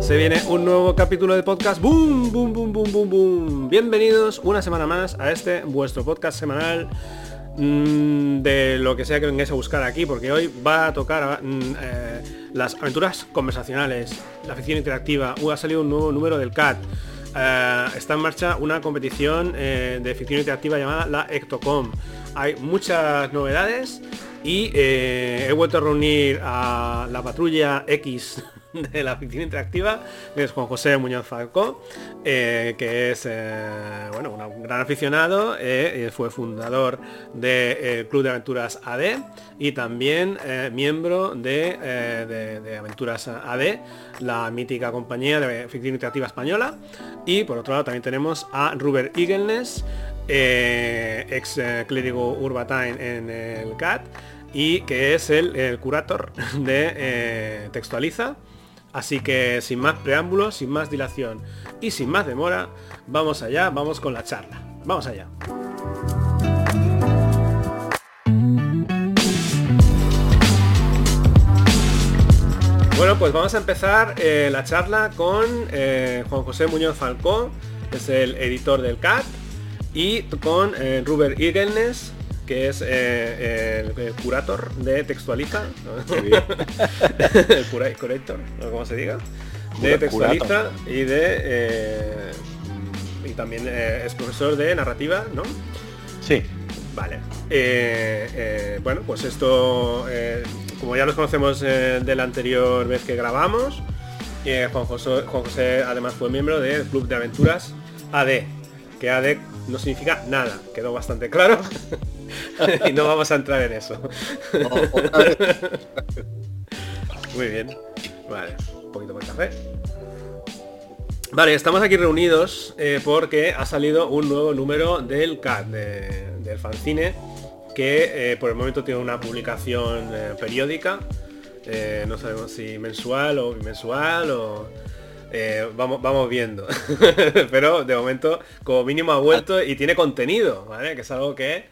Se viene un nuevo capítulo de podcast. ¡Boom! ¡Boom, boom, boom, boom, boom! Bienvenidos una semana más a este vuestro podcast semanal mm, de lo que sea que vengáis a buscar aquí, porque hoy va a tocar mm, eh, las aventuras conversacionales, la ficción interactiva. Uh, ha salido un nuevo número del CAT. Eh, está en marcha una competición eh, de ficción interactiva llamada la Ectocom. Hay muchas novedades y he vuelto a reunir a la patrulla X de la ficción interactiva, que es Juan José Muñoz Falcó, eh, que es eh, bueno, un gran aficionado, eh, fue fundador del Club de Aventuras AD y también eh, miembro de, eh, de- Aventuras AD, la mítica compañía de ficción interactiva española. Y por otro lado también tenemos a Ruber Igelnes, eh, ex eh, clérigo Urbatain en el CAT y que es el, el curator de eh, Textualiza. Así que sin más preámbulos, sin más dilación y sin más demora, vamos allá, vamos con la charla. Vamos allá. Bueno, pues vamos a empezar eh, la charla con eh, Juan José Muñoz Falcó, que es el editor del CAT, y con eh, Ruber Igelnes, que es eh, el, el curator de Textualiza, ¿no? el cura- curator, o como se diga, de Textualiza y de eh, y también eh, es profesor de narrativa, ¿no? Sí. Vale. Eh, eh, bueno, pues esto, eh, como ya los conocemos eh, de la anterior vez que grabamos, eh, Juan, José, Juan José además fue miembro del Club de Aventuras AD, que AD no significa nada, quedó bastante claro. y no vamos a entrar en eso. Muy bien. Vale, un poquito más café. Vale, estamos aquí reunidos eh, porque ha salido un nuevo número del CAT, de- del fanzine, que eh, por el momento tiene una publicación eh, periódica. No sabemos si mensual o bimensual o... eh, vamos, vamos viendo. Pero de momento, como mínimo ha vuelto y tiene contenido, ¿vale? Que es algo que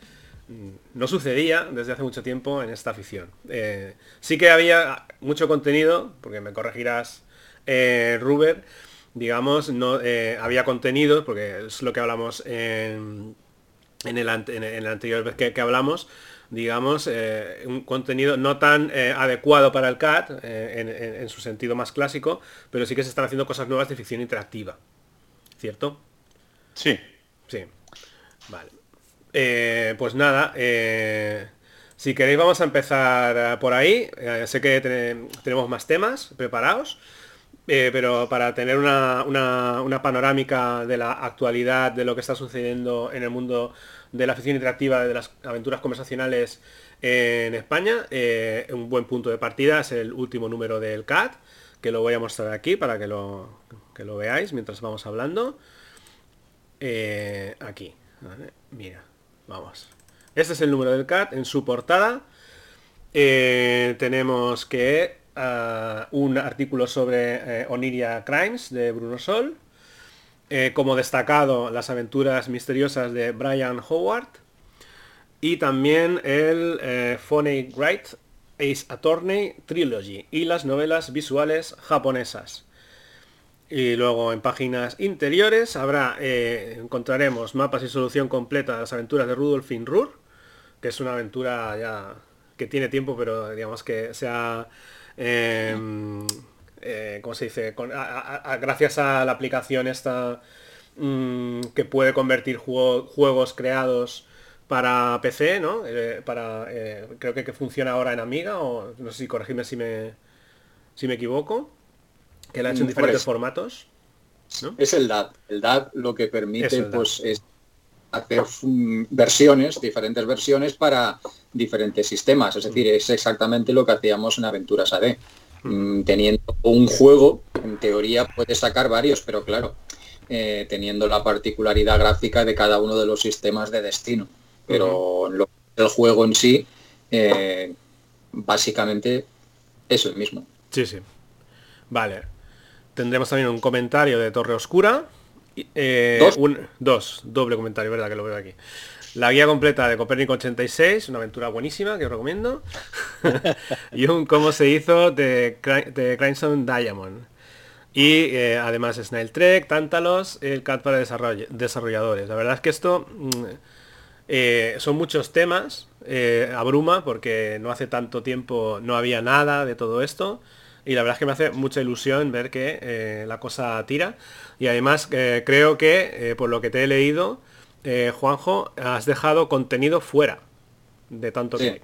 no sucedía desde hace mucho tiempo en esta afición. Eh, sí que había mucho contenido, porque me corregirás, eh, Ruber, digamos, no eh, había contenido, porque es lo que hablamos en, en, el, en el- anterior vez que, que hablamos, digamos, eh, un contenido no tan eh, adecuado para el CAT, eh, en, en- en su sentido más clásico, pero sí que se están haciendo cosas nuevas de ficción interactiva. ¿Cierto? Sí. Sí. Vale. Eh, pues nada, eh, si queréis vamos a empezar eh, por ahí. Sé que ten- tenemos más temas preparados, pero para tener una, panorámica de la actualidad, de lo que está sucediendo en el mundo de la ficción interactiva, de las aventuras conversacionales en España, un buen punto de partida es el último número del CAT, que lo voy a mostrar aquí para que lo, veáis mientras vamos hablando. Aquí, mira, vamos. Este es el número del CAT en su portada. Eh, tenemos que ah, un artículo sobre eh, Oniria Crimes de Bruno Sol. Eh, como destacado, las aventuras misteriosas de Brian Howard. Y también el eh, Phonic Wright Ace Attorney Trilogy y las novelas visuales japonesas. Y luego en páginas interiores habrá, eh, encontraremos mapas y solución completa de las aventuras de Rudolf Finrur, que es una aventura ya que tiene tiempo, pero digamos que se ha, eh, eh, ¿cómo se dice? Con- gracias a la aplicación esta mm, que puede convertir juego- juegos creados para PC, ¿no? Eh, para, creo que, que funciona ahora en Amiga, o no sé si corregidme si me, si me equivoco, que la ha hecho en Mm, diferentes por formatos. ¿no? Es el DAD. El DAD lo que permite pues es hacer mm, versiones, diferentes versiones para diferentes sistemas. Es decir, es exactamente lo que hacíamos en Aventuras AD. Mm, Teniendo un juego, en teoría puedes sacar varios, pero claro, eh, teniendo la particularidad gráfica de cada uno de los sistemas de destino. Pero lo- el juego en sí, eh, básicamente es el mismo. Sí, sí. Vale. Tendremos también un comentario de Torre Oscura. eh, ¿Dos? un- dos, doble comentario, ¿verdad? Que lo veo aquí. la guía completa de Copérnico 86, una aventura buenísima que os recomiendo, y un cómo se hizo de, de Crimson Diamond. Y eh, además Snail Trek, Tantalos, el CAD para desarrolladores. La verdad es que esto mm, eh, son muchos temas, eh, abruma porque no hace tanto tiempo no había nada de todo esto. Y la verdad es que me hace mucha ilusión ver que la cosa tira. Y además creo que, por lo que te he leído, Juanjo, has dejado contenido fuera de tanto sí.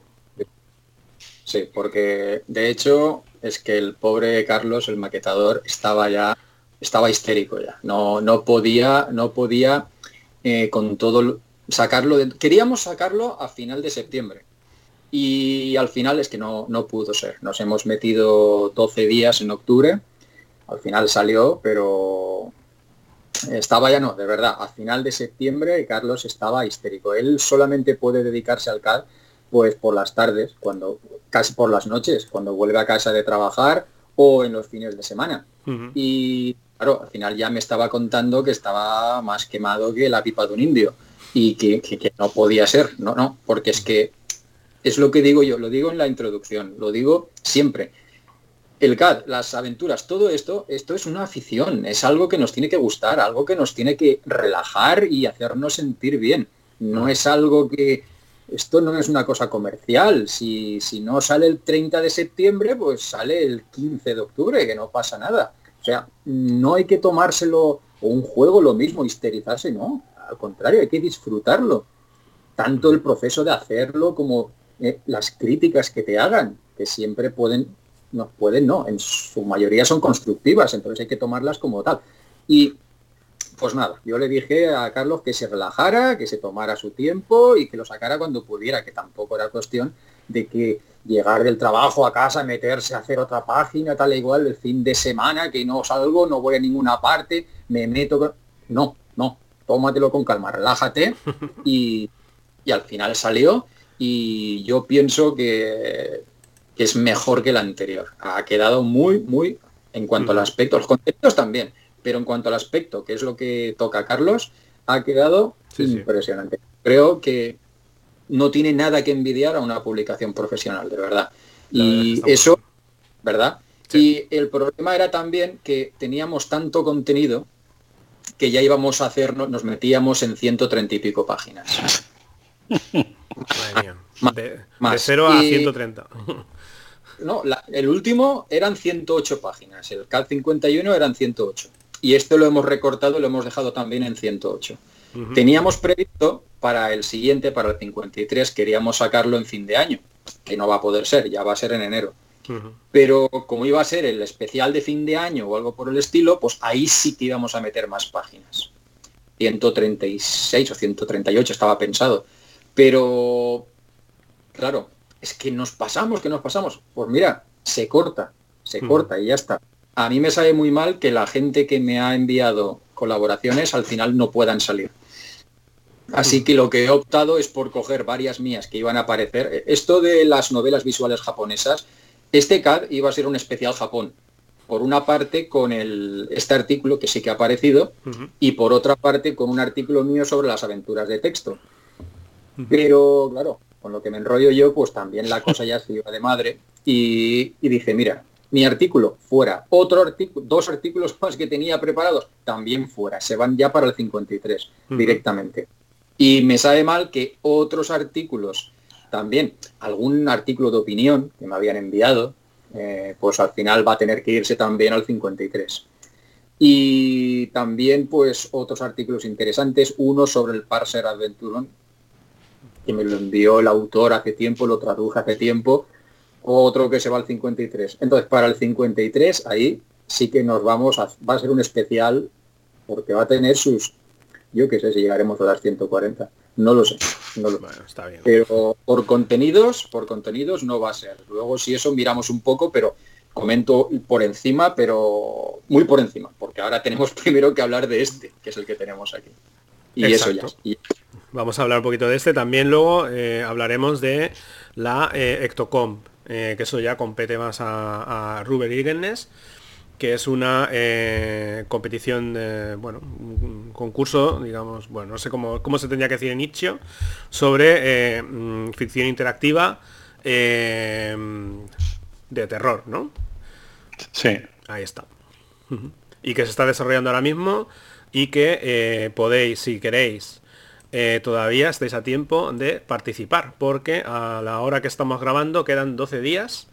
Sí, porque de hecho es que el pobre Carlos, el maquetador, estaba ya, estaba histérico ya. No, no podía, no podía eh, con todo sacarlo. De, queríamos sacarlo a final de septiembre. Y al final es que no, no pudo ser. Nos hemos metido 12 días en octubre. Al final salió, pero estaba ya no, de verdad. A final de septiembre Carlos estaba histérico. Él solamente puede dedicarse al CAD pues por las tardes, cuando casi por las noches, cuando vuelve a casa de trabajar o en los fines de semana. Y claro, al final ya me estaba contando que estaba más quemado que la pipa de un indio y que, no podía ser, no, no, porque es que es lo que digo yo, lo digo en la introducción, lo digo siempre. El CAD, las aventuras, todo esto, esto es una afición, es algo que nos tiene que gustar, algo que nos tiene que relajar y hacernos sentir bien. No es algo que, esto no es una cosa comercial. Si, si, no sale el 30 de septiembre, pues sale el 15 de octubre, que no pasa nada. O sea, no hay que tomárselo, o un juego lo mismo, histerizarse, no. Al contrario, hay que disfrutarlo. Tanto el proceso de hacerlo como eh, las críticas que te hagan, que siempre pueden, no pueden, no, en su mayoría son constructivas, entonces hay que tomarlas como tal. Y pues nada, yo le dije a Carlos que se relajara, que se tomara su tiempo y que lo sacara cuando pudiera, que tampoco era cuestión de que llegar del trabajo a casa, meterse a hacer otra página, tal e igual, el fin de semana, que no salgo, no voy a ninguna parte, me meto... No, no, tómatelo con calma, relájate y, y al final salió y yo pienso que, que, es mejor que el anterior. Ha quedado muy, muy, en cuanto al aspecto, los contenidos también, pero en cuanto al aspecto, que es lo que toca Carlos, ha quedado impresionante. Creo que no tiene nada que envidiar a una publicación profesional, de verdad. y eso, ¿verdad? Y el problema era también que teníamos tanto contenido que ya íbamos a hacernos, nos metíamos en 130 y pico páginas. de, 0 a 130. No, el último eran 108 páginas, el CAD 51 eran 108 y esto lo hemos recortado y lo hemos dejado también en 108. Teníamos previsto para el siguiente, para el 53, queríamos sacarlo en fin de año, que no va a poder ser, ya va a ser en enero. Pero como iba a ser el especial de fin de año o algo por el estilo, pues ahí sí que íbamos a meter más páginas. 136 o 138 estaba pensado. Pero, claro, es que nos pasamos, que nos pasamos. Pues mira, se corta, se corta y ya está a mí me sabe muy mal que la gente que me ha enviado colaboraciones al final no puedan salir. Así que lo que he optado es por coger varias mías que iban a aparecer. Esto de las novelas visuales japonesas, este CAD iba a ser un especial Japón. Por una parte con el, este artículo que sí que ha aparecido y por otra parte con un artículo mío sobre las aventuras de texto. Pero claro, con lo que me enrollo yo, pues también la cosa ya se iba de madre y, y dije, mira, mi artículo fuera, otro artículo, dos artículos más que tenía preparados también fuera, se van ya para el 53 directamente. Y me sabe mal que otros artículos también, algún artículo de opinión que me habían enviado, eh, pues al final va a tener que irse también al 53. Y también pues otros artículos interesantes, uno sobre el Parser Adventuron, que me lo envió el autor hace tiempo, lo traduje hace tiempo, otro que se va al 53. Entonces, para el 53, ahí sí que nos vamos a, va a ser un especial porque va a tener sus, yo qué sé si llegaremos a las 140, no lo sé, no lo está bien. Pero por contenidos, por contenidos no va a ser. Luego si eso miramos un poco, pero comento por encima, pero muy por encima, porque ahora tenemos primero que hablar de este, que es el que tenemos aquí. Y eso ya. Vamos a hablar un poquito de este. También luego eh, hablaremos de la eh, Ectocomp, eh, que eso ya compete más a, a Ruber que es una eh, competición, de, bueno, un concurso, digamos, bueno, no sé cómo, cómo se tendría que decir en nicho, sobre eh, mm, ficción interactiva eh, de terror, ¿no? Sí. Ahí está. Y que se está desarrollando ahora mismo y que podéis, si queréis, todavía estáis a tiempo de participar, porque a la hora que estamos grabando quedan 12 días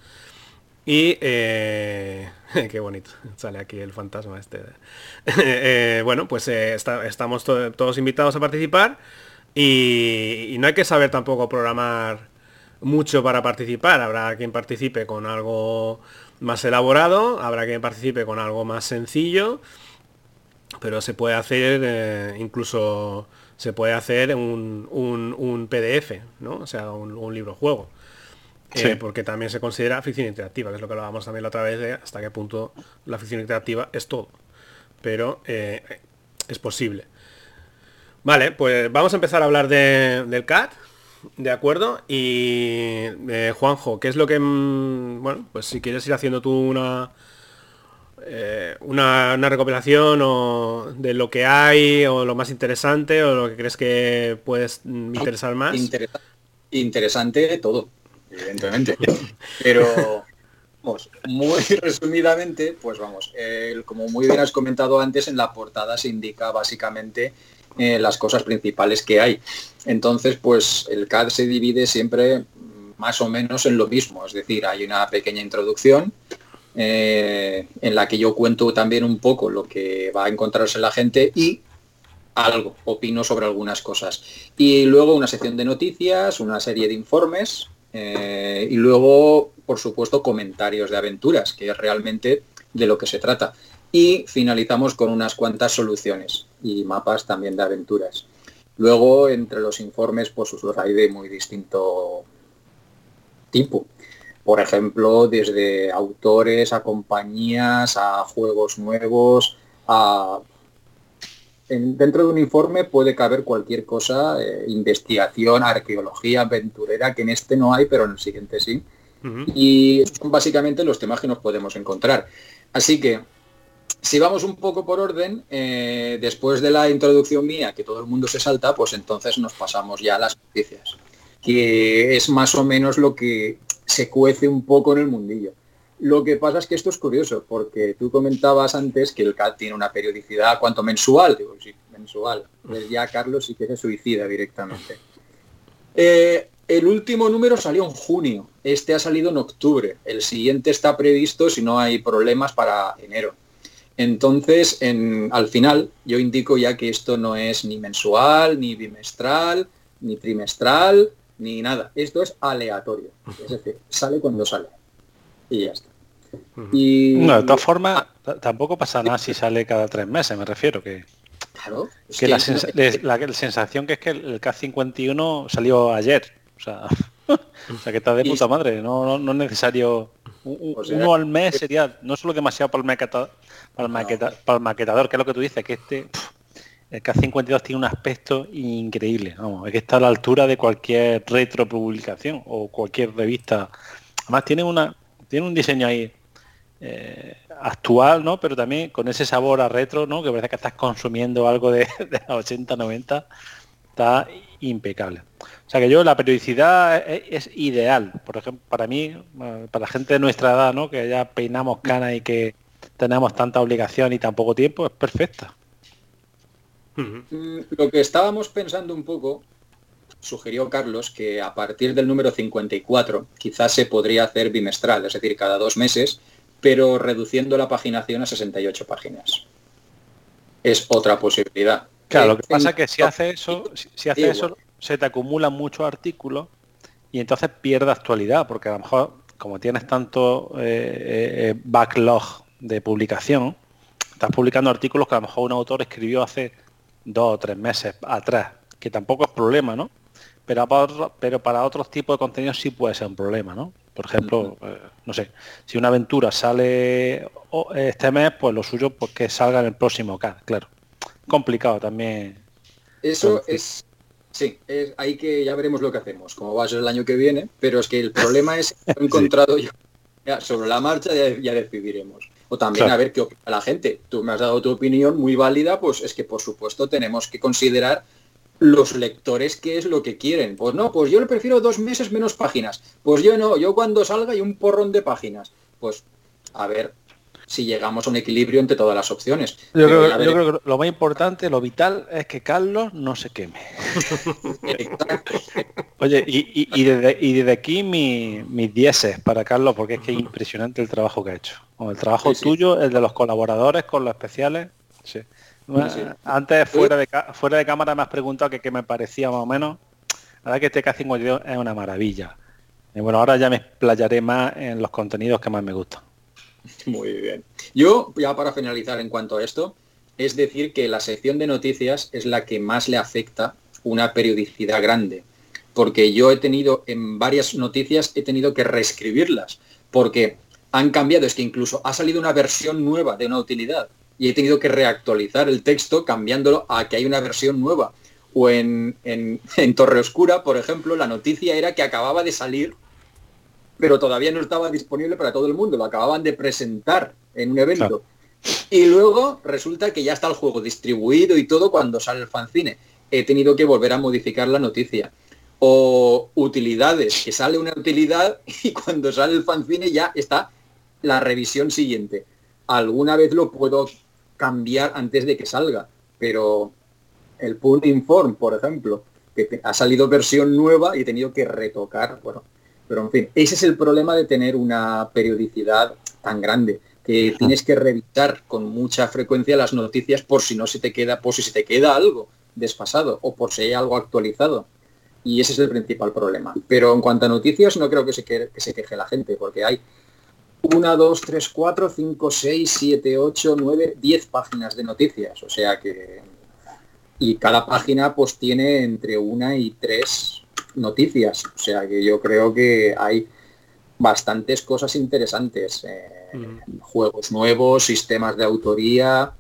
y eh, qué bonito, sale aquí el fantasma este. Eh, bueno, pues eh, estamos todos invitados a participar y, no hay que saber tampoco programar mucho para participar. Habrá quien participe con algo más elaborado, habrá quien participe con algo más sencillo, pero se puede hacer incluso se puede hacer un, un, PDF, ¿no? O sea, un, un libro juego. Eh, porque también se considera ficción interactiva, que es lo que hablábamos también la otra vez de hasta qué punto la ficción interactiva es todo. Pero eh, es posible. Vale, pues vamos a empezar a hablar del CAT, ¿de acuerdo? Y eh, Juanjo, ¿qué es lo que... Mm, bueno, pues si quieres ir haciendo tú una... una, recopilación o de lo que hay o lo más interesante o lo que crees que puedes mm, interesar más. interesante todo evidentemente. Pero, vamos, muy resumidamente, pues vamos, como muy bien has comentado antes, en la portada se indica básicamente eh, las cosas principales que hay. Entonces, pues el CAD se divide siempre más o menos en lo mismo, es decir, hay una pequeña introducción eh, en la que yo cuento también un poco lo que va a encontrarse la gente y algo, opino sobre algunas cosas. Y luego una sección de noticias, una serie de informes eh, y luego, por supuesto, comentarios de aventuras, que es realmente de lo que se trata. Y finalizamos con unas cuantas soluciones y mapas también de aventuras. Luego, entre los informes, pues los hay de muy distinto tipo. Por ejemplo, desde autores a compañías, a juegos nuevos, a dentro de un informe puede caber cualquier cosa, eh, investigación, arqueología, aventurera, que en este no hay, pero en el siguiente sí. Y son básicamente los temas que nos podemos encontrar. Así que, si vamos un poco por orden, eh, después de la introducción mía, que todo el mundo se salta, pues entonces nos pasamos ya a las noticias, que es más o menos lo que se cuece un poco en el mundillo. Lo que pasa es que esto es curioso, porque tú comentabas antes que el CAT tiene una periodicidad cuanto mensual. Digo, sí, mensual. Pues ya Carlos sí que se suicida directamente. Eh, el último número salió en junio. Este ha salido en octubre. El siguiente está previsto, si no hay problemas, para enero. Entonces, en, al final, yo indico ya que esto no es ni mensual, ni bimestral, ni trimestral, ni nada. Esto es aleatorio. Es decir, sale cuando sale y ya está. Y... de todas formas, tampoco pasa nada si sale cada tres meses, me refiero que... Claro, que, la, sensación que es que el, K51 salió ayer. O sea, o sea que está de puta madre. No, no, es necesario... uno al mes sería no solo demasiado para el, maquetador, para, el maquetador, que es lo que tú dices, que este... el K52 tiene un aspecto increíble. Vamos, es que está a la altura de cualquier retro publicación o cualquier revista. Además tiene una, tiene un diseño ahí eh, actual, ¿no? Pero también con ese sabor a retro, ¿no? Que parece que estás consumiendo algo de, de 80, 90. Está impecable. O sea que yo la periodicidad es, ideal. Por ejemplo, para mí, para la gente de nuestra edad, ¿no? Que ya peinamos canas y que tenemos tanta obligación y tan poco tiempo, es perfecta. Lo que estábamos pensando un poco sugirió Carlos que a partir del número 54 quizás se podría hacer bimestral, es decir, cada dos meses, pero reduciendo la paginación a 68 páginas. Es otra posibilidad. Claro, lo que pasa es que si hace eso, si, hace eso, se te acumulan muchos artículos y entonces pierde actualidad, porque a lo mejor como tienes tanto eh, eh, eh, backlog de publicación, estás publicando artículos que a lo mejor un autor escribió hace dos o tres meses atrás, que tampoco es problema, ¿no? pero para, pero para otros tipos de contenidos sí puede ser un problema, ¿no? Por ejemplo, eh, no sé, si una aventura sale este mes, pues lo suyo pues que salga en el próximo CAD, claro. Complicado también. Eso es, sí, es ahí que ya veremos lo que hacemos, como va a ser el año que viene, pero es que el problema es que he encontrado yo, ya, sobre la marcha ya, ya decidiremos. O también a ver qué opina la gente. Tú me has dado tu opinión muy válida, pues es que por supuesto tenemos que considerar los lectores qué es lo que quieren. Pues no, pues yo le prefiero dos meses menos páginas. Pues yo no, yo cuando salga hay un porrón de páginas. Pues a ver si llegamos a un equilibrio entre todas las opciones. Yo, creo, que lo más importante, lo vital, es que Carlos no se queme. Oye, y, desde, aquí mis dieces para Carlos, porque es que es impresionante el trabajo que ha hecho. el trabajo tuyo, el de los colaboradores con los especiales. Sí. Antes fuera de, fuera de cámara me has preguntado que qué me parecía más o menos. La verdad que este K52 es una maravilla. Y bueno, ahora ya me explayaré más en los contenidos que más me gustan. Muy bien. Yo, ya para finalizar en cuanto a esto, es decir que la sección de noticias es la que más le afecta una periodicidad grande. Porque yo he tenido en varias noticias, he tenido que reescribirlas. Porque han cambiado, es que incluso ha salido una versión nueva de una utilidad y he tenido que reactualizar el texto cambiándolo a que hay una versión nueva. O en, en, Torre Oscura, por ejemplo, la noticia era que acababa de salir, pero todavía no estaba disponible para todo el mundo, lo acababan de presentar en un evento. Y luego resulta que ya está el juego distribuido y todo cuando sale el fanzine. He tenido que volver a modificar la noticia. O utilidades, que sale una utilidad y cuando sale el fanzine ya está la revisión siguiente. Alguna vez lo puedo cambiar antes de que salga, pero el Punt Inform, por ejemplo, que ha salido versión nueva y he tenido que retocar, bueno, pero en fin, ese es el problema de tener una periodicidad tan grande, que tienes que revisar con mucha frecuencia las noticias por si no se te queda, por si se te queda algo desfasado o por si hay algo actualizado. Y ese es el principal problema. Pero en cuanto a noticias, no creo que se, que se queje la gente, porque hay 1, 2, 3, 4, 5, 6, 7, 8, 9, 10 páginas de noticias. O sea que... Y cada página pues tiene entre una y tres noticias. O sea que yo creo que hay bastantes cosas interesantes. Eh, Juegos nuevos, sistemas de autoría,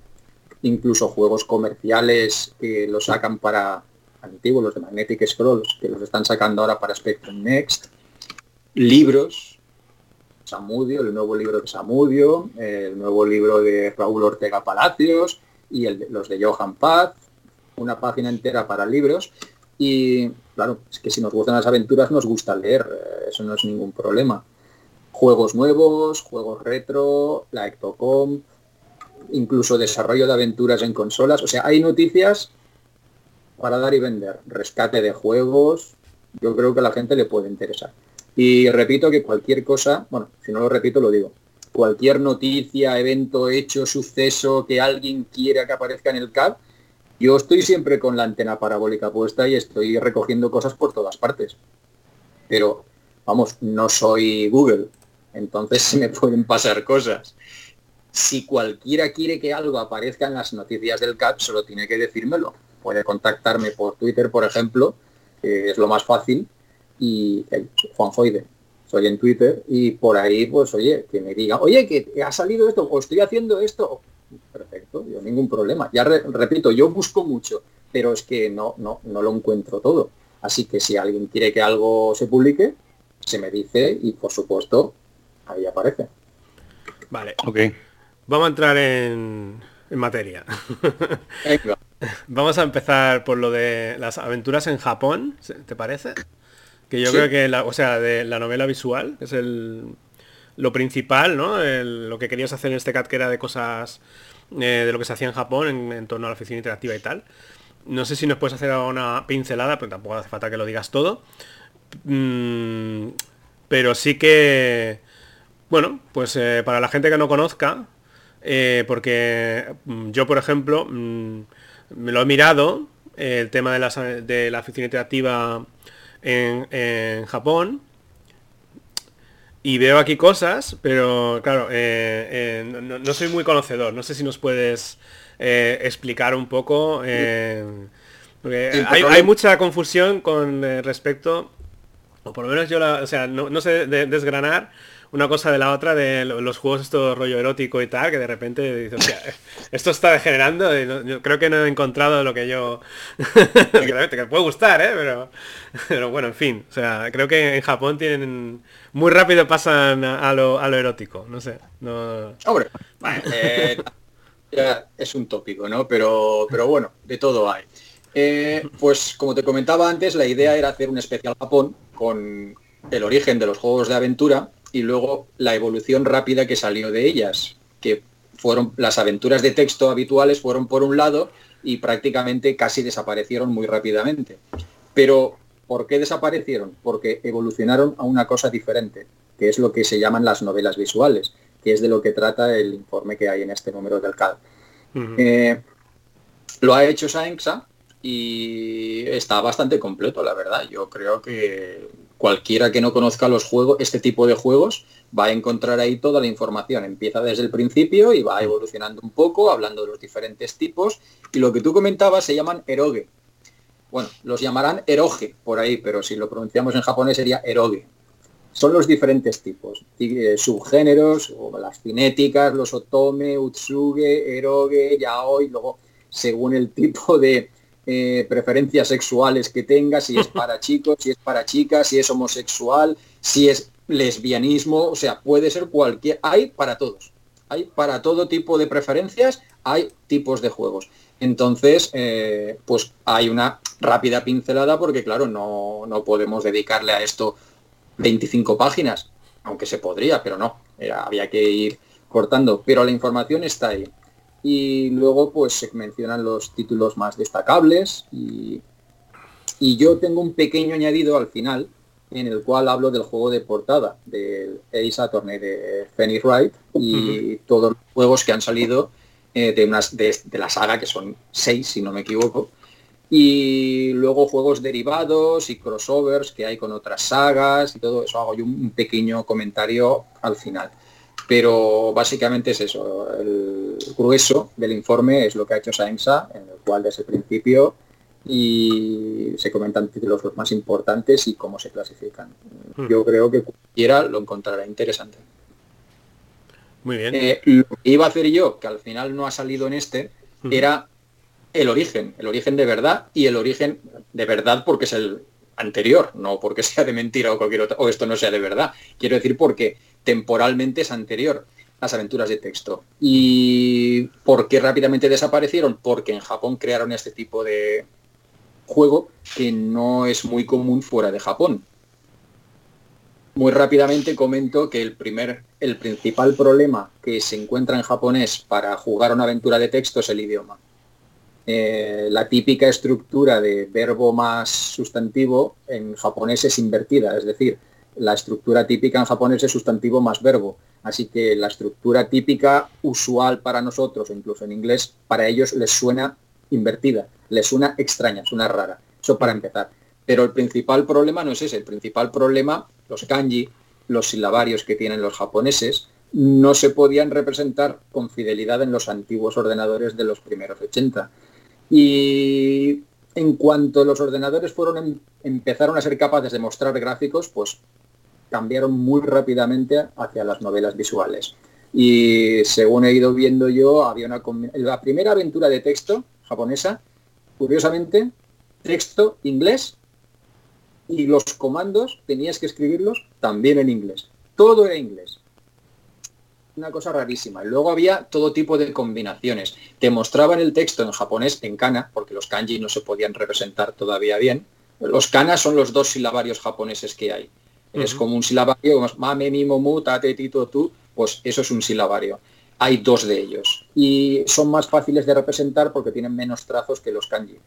incluso juegos comerciales que los sacan para antiguos, los de Magnetic Scrolls, que los están sacando ahora para Spectrum Next. Libros, Samudio, el nuevo libro de Samudio, el nuevo libro de Raúl Ortega Palacios y los de Johan Paz, una página entera para libros. Y claro, es que si nos gustan las aventuras nos gusta leer, eh, eso no es ningún problema. Juegos nuevos, juegos retro, la Ectocom, incluso desarrollo de aventuras en consolas. O sea, hay noticias para dar y vender. Rescate de juegos, yo creo que a la gente le puede interesar. Y repito que cualquier cosa, bueno, si no lo repito lo digo, cualquier noticia, evento, hecho, suceso que alguien quiera que aparezca en el CAD, yo estoy siempre con la antena parabólica puesta y estoy recogiendo cosas por todas partes. Pero, vamos, no soy Google, entonces se me pueden pasar cosas. Si cualquiera quiere que algo aparezca en las noticias del CAD, solo tiene que decírmelo. Puede contactarme por Twitter, por ejemplo, que es lo más fácil, y el Juan Foide. Soy en Twitter y por ahí, pues oye, que me diga, oye, que ha salido esto, o estoy haciendo esto. Perfecto, yo ningún problema. Ya repito, yo busco mucho, pero es que no, no, no lo encuentro todo. Así que si alguien quiere que algo se publique, se me dice y por supuesto, ahí aparece. Vale. Ok. Vamos a entrar en, en materia. Vamos a empezar por lo de las aventuras en Japón, ¿te parece? Que yo creo que, la, o sea, de la novela visual es el, lo principal, ¿no? lo que querías hacer en este CAT que era de cosas eh, de lo que se hacía en Japón en, torno a la oficina interactiva y tal. No sé si nos puedes hacer una pincelada, pero tampoco hace falta que lo digas todo. Mm, pero sí que, bueno, pues eh, para la gente que no conozca, eh, porque mm, yo, por ejemplo, mm, me lo he mirado, el tema de la, de la oficina interactiva en, Japón y veo aquí cosas, pero claro, eh, eh, no, soy muy conocedor. No sé si nos puedes eh, explicar un poco. hay, mucha confusión con respecto, o por lo menos yo la, o sea, no, sé desgranar una cosa de la otra de los juegos esto rollo erótico y tal, que de repente dices, esto está degenerando, y creo que no he encontrado lo que yo que puede gustar, ¿eh? pero, bueno, en fin, o sea, creo que en Japón tienen muy rápido pasan a, lo, erótico, no sé. No... Hombre, eh, es un tópico, ¿no? Pero, pero bueno, de todo hay. Eh, pues como te comentaba antes, la idea era hacer un especial Japón con el origen de los juegos de aventura y luego la evolución rápida que salió de ellas, que fueron las aventuras de texto habituales fueron por un lado y prácticamente casi desaparecieron muy rápidamente. Pero ¿por qué desaparecieron? Porque evolucionaron a una cosa diferente, que es lo que se llaman las novelas visuales, que es de lo que trata el informe que hay en este número del CAD. Eh, lo ha hecho Saenxa y está bastante completo, la verdad. Yo creo que cualquiera que no conozca los juegos, este tipo de juegos, va a encontrar ahí toda la información. Empieza desde el principio y va evolucionando un poco, hablando de los diferentes tipos. Y lo que tú comentabas se llaman eroge. Bueno, los llamarán eroge por ahí, pero si lo pronunciamos en japonés sería eroge. Son los diferentes tipos, eh, subgéneros, o las cinéticas, los otome, utsuge, eroge, yaoi, luego según el tipo de, eh, preferencias sexuales que tenga, si es para chicos, si es para chicas, si es homosexual, si es lesbianismo, o sea, puede ser cualquier, hay para todos, hay para todo tipo de preferencias, hay tipos de juegos. Entonces, eh, pues hay una rápida pincelada porque, claro, no, no, podemos dedicarle a esto 25 páginas, aunque se podría, pero no, había que ir cortando. Pero la información está ahí y luego pues se mencionan los títulos más destacables y, yo tengo un pequeño añadido al final en el cual hablo del juego de portada del Ace Attorney de Fanny Wright y todos los juegos que han salido eh, de, unas, de, la saga, que son seis si no me equivoco, y luego juegos derivados y crossovers que hay con otras sagas y todo eso hago yo un pequeño comentario al final. Pero básicamente es eso, el grueso del informe es lo que ha hecho Saenza, en el cual desde el principio y se comentan títulos los más importantes y cómo se clasifican. Hmm. Yo creo que cualquiera lo encontrará interesante. Muy bien. Eh, lo que iba a hacer yo, que al final no ha salido en este, hmm. era el origen, el origen de verdad y el origen de verdad porque es el anterior, no porque sea de mentira o cualquier otra, o esto no sea de verdad. Quiero decir porque temporalmente es anterior las aventuras de texto. ¿Y por qué rápidamente desaparecieron? Porque en Japón crearon este tipo de juego que no es muy común fuera de Japón. Muy rápidamente comento que el primer, el principal problema que se encuentra en japonés para jugar una aventura de texto es el idioma. Eh, la típica estructura de verbo más sustantivo en japonés es invertida, es decir, la estructura típica en japonés es sustantivo más verbo. Así que la estructura típica usual para nosotros, incluso en inglés, para ellos les suena invertida, les suena extraña, suena rara. Eso para empezar. Pero el principal problema no es ese. El principal problema, los kanji, los silabarios que tienen los japoneses, no se podían representar con fidelidad en los antiguos ordenadores de los primeros 80. Y en cuanto los ordenadores fueron em, empezaron a ser capaces de mostrar gráficos, pues cambiaron muy rápidamente hacia las novelas visuales. Y según he ido viendo yo, había una la primera aventura de texto japonesa, curiosamente, texto inglés y los comandos tenías que escribirlos también en inglés. Todo era inglés. Una cosa rarísima. Luego había todo tipo de combinaciones. Te mostraban el texto en japonés en kana, porque los kanji no se podían representar todavía bien. Los kana son los dos silabarios japoneses que hay. Es como un silabario, mame, mimo, mu, tate, tito, tú, pues eso es un silabario. Hay dos de ellos y son más fáciles de representar porque tienen menos trazos que los kanji.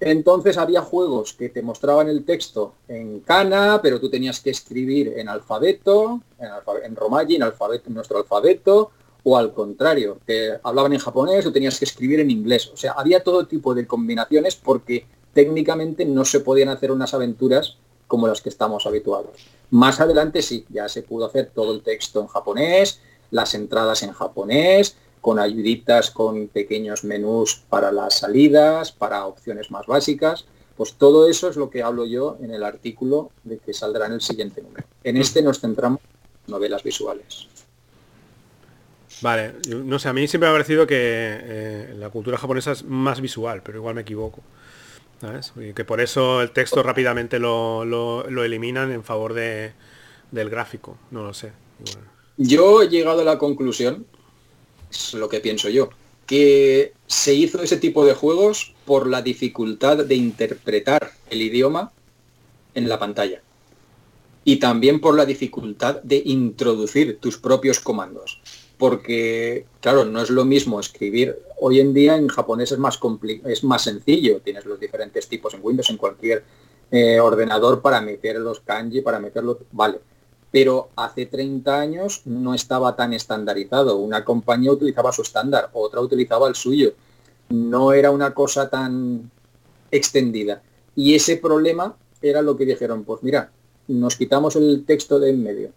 Entonces había juegos que te mostraban el texto en kana, pero tú tenías que escribir en alfabeto, en, romaji, en, alfabeto, en nuestro alfabeto, o al contrario, que hablaban en japonés o tenías que escribir en inglés. O sea, había todo tipo de combinaciones porque técnicamente no se podían hacer unas aventuras como las que estamos habituados. Más adelante sí, ya se pudo hacer todo el texto en japonés, las entradas en japonés, con ayuditas, con pequeños menús para las salidas, para opciones más básicas. Pues todo eso es lo que hablo yo en el artículo de que saldrá en el siguiente número. En este nos centramos novelas visuales. Vale, no sé, a mí siempre me ha parecido que eh, la cultura japonesa es más visual, pero igual me equivoco. Y que por eso el texto rápidamente lo, eliminan en favor de, del gráfico, no lo sé. Yo he llegado a la conclusión, es lo que pienso yo, que se hizo ese tipo de juegos por la dificultad de interpretar el idioma en la pantalla. Y también por la dificultad de introducir tus propios comandos porque, claro, no es lo mismo escribir. Hoy en día en japonés es más, es más sencillo, tienes los diferentes tipos en Windows, en cualquier eh, ordenador para meter los kanji, para meterlo, vale. Pero hace 30 años no estaba tan estandarizado. Una compañía utilizaba su estándar, otra utilizaba el suyo. No era una cosa tan extendida. Y ese problema era lo que dijeron, pues mira, nos quitamos el texto de en medio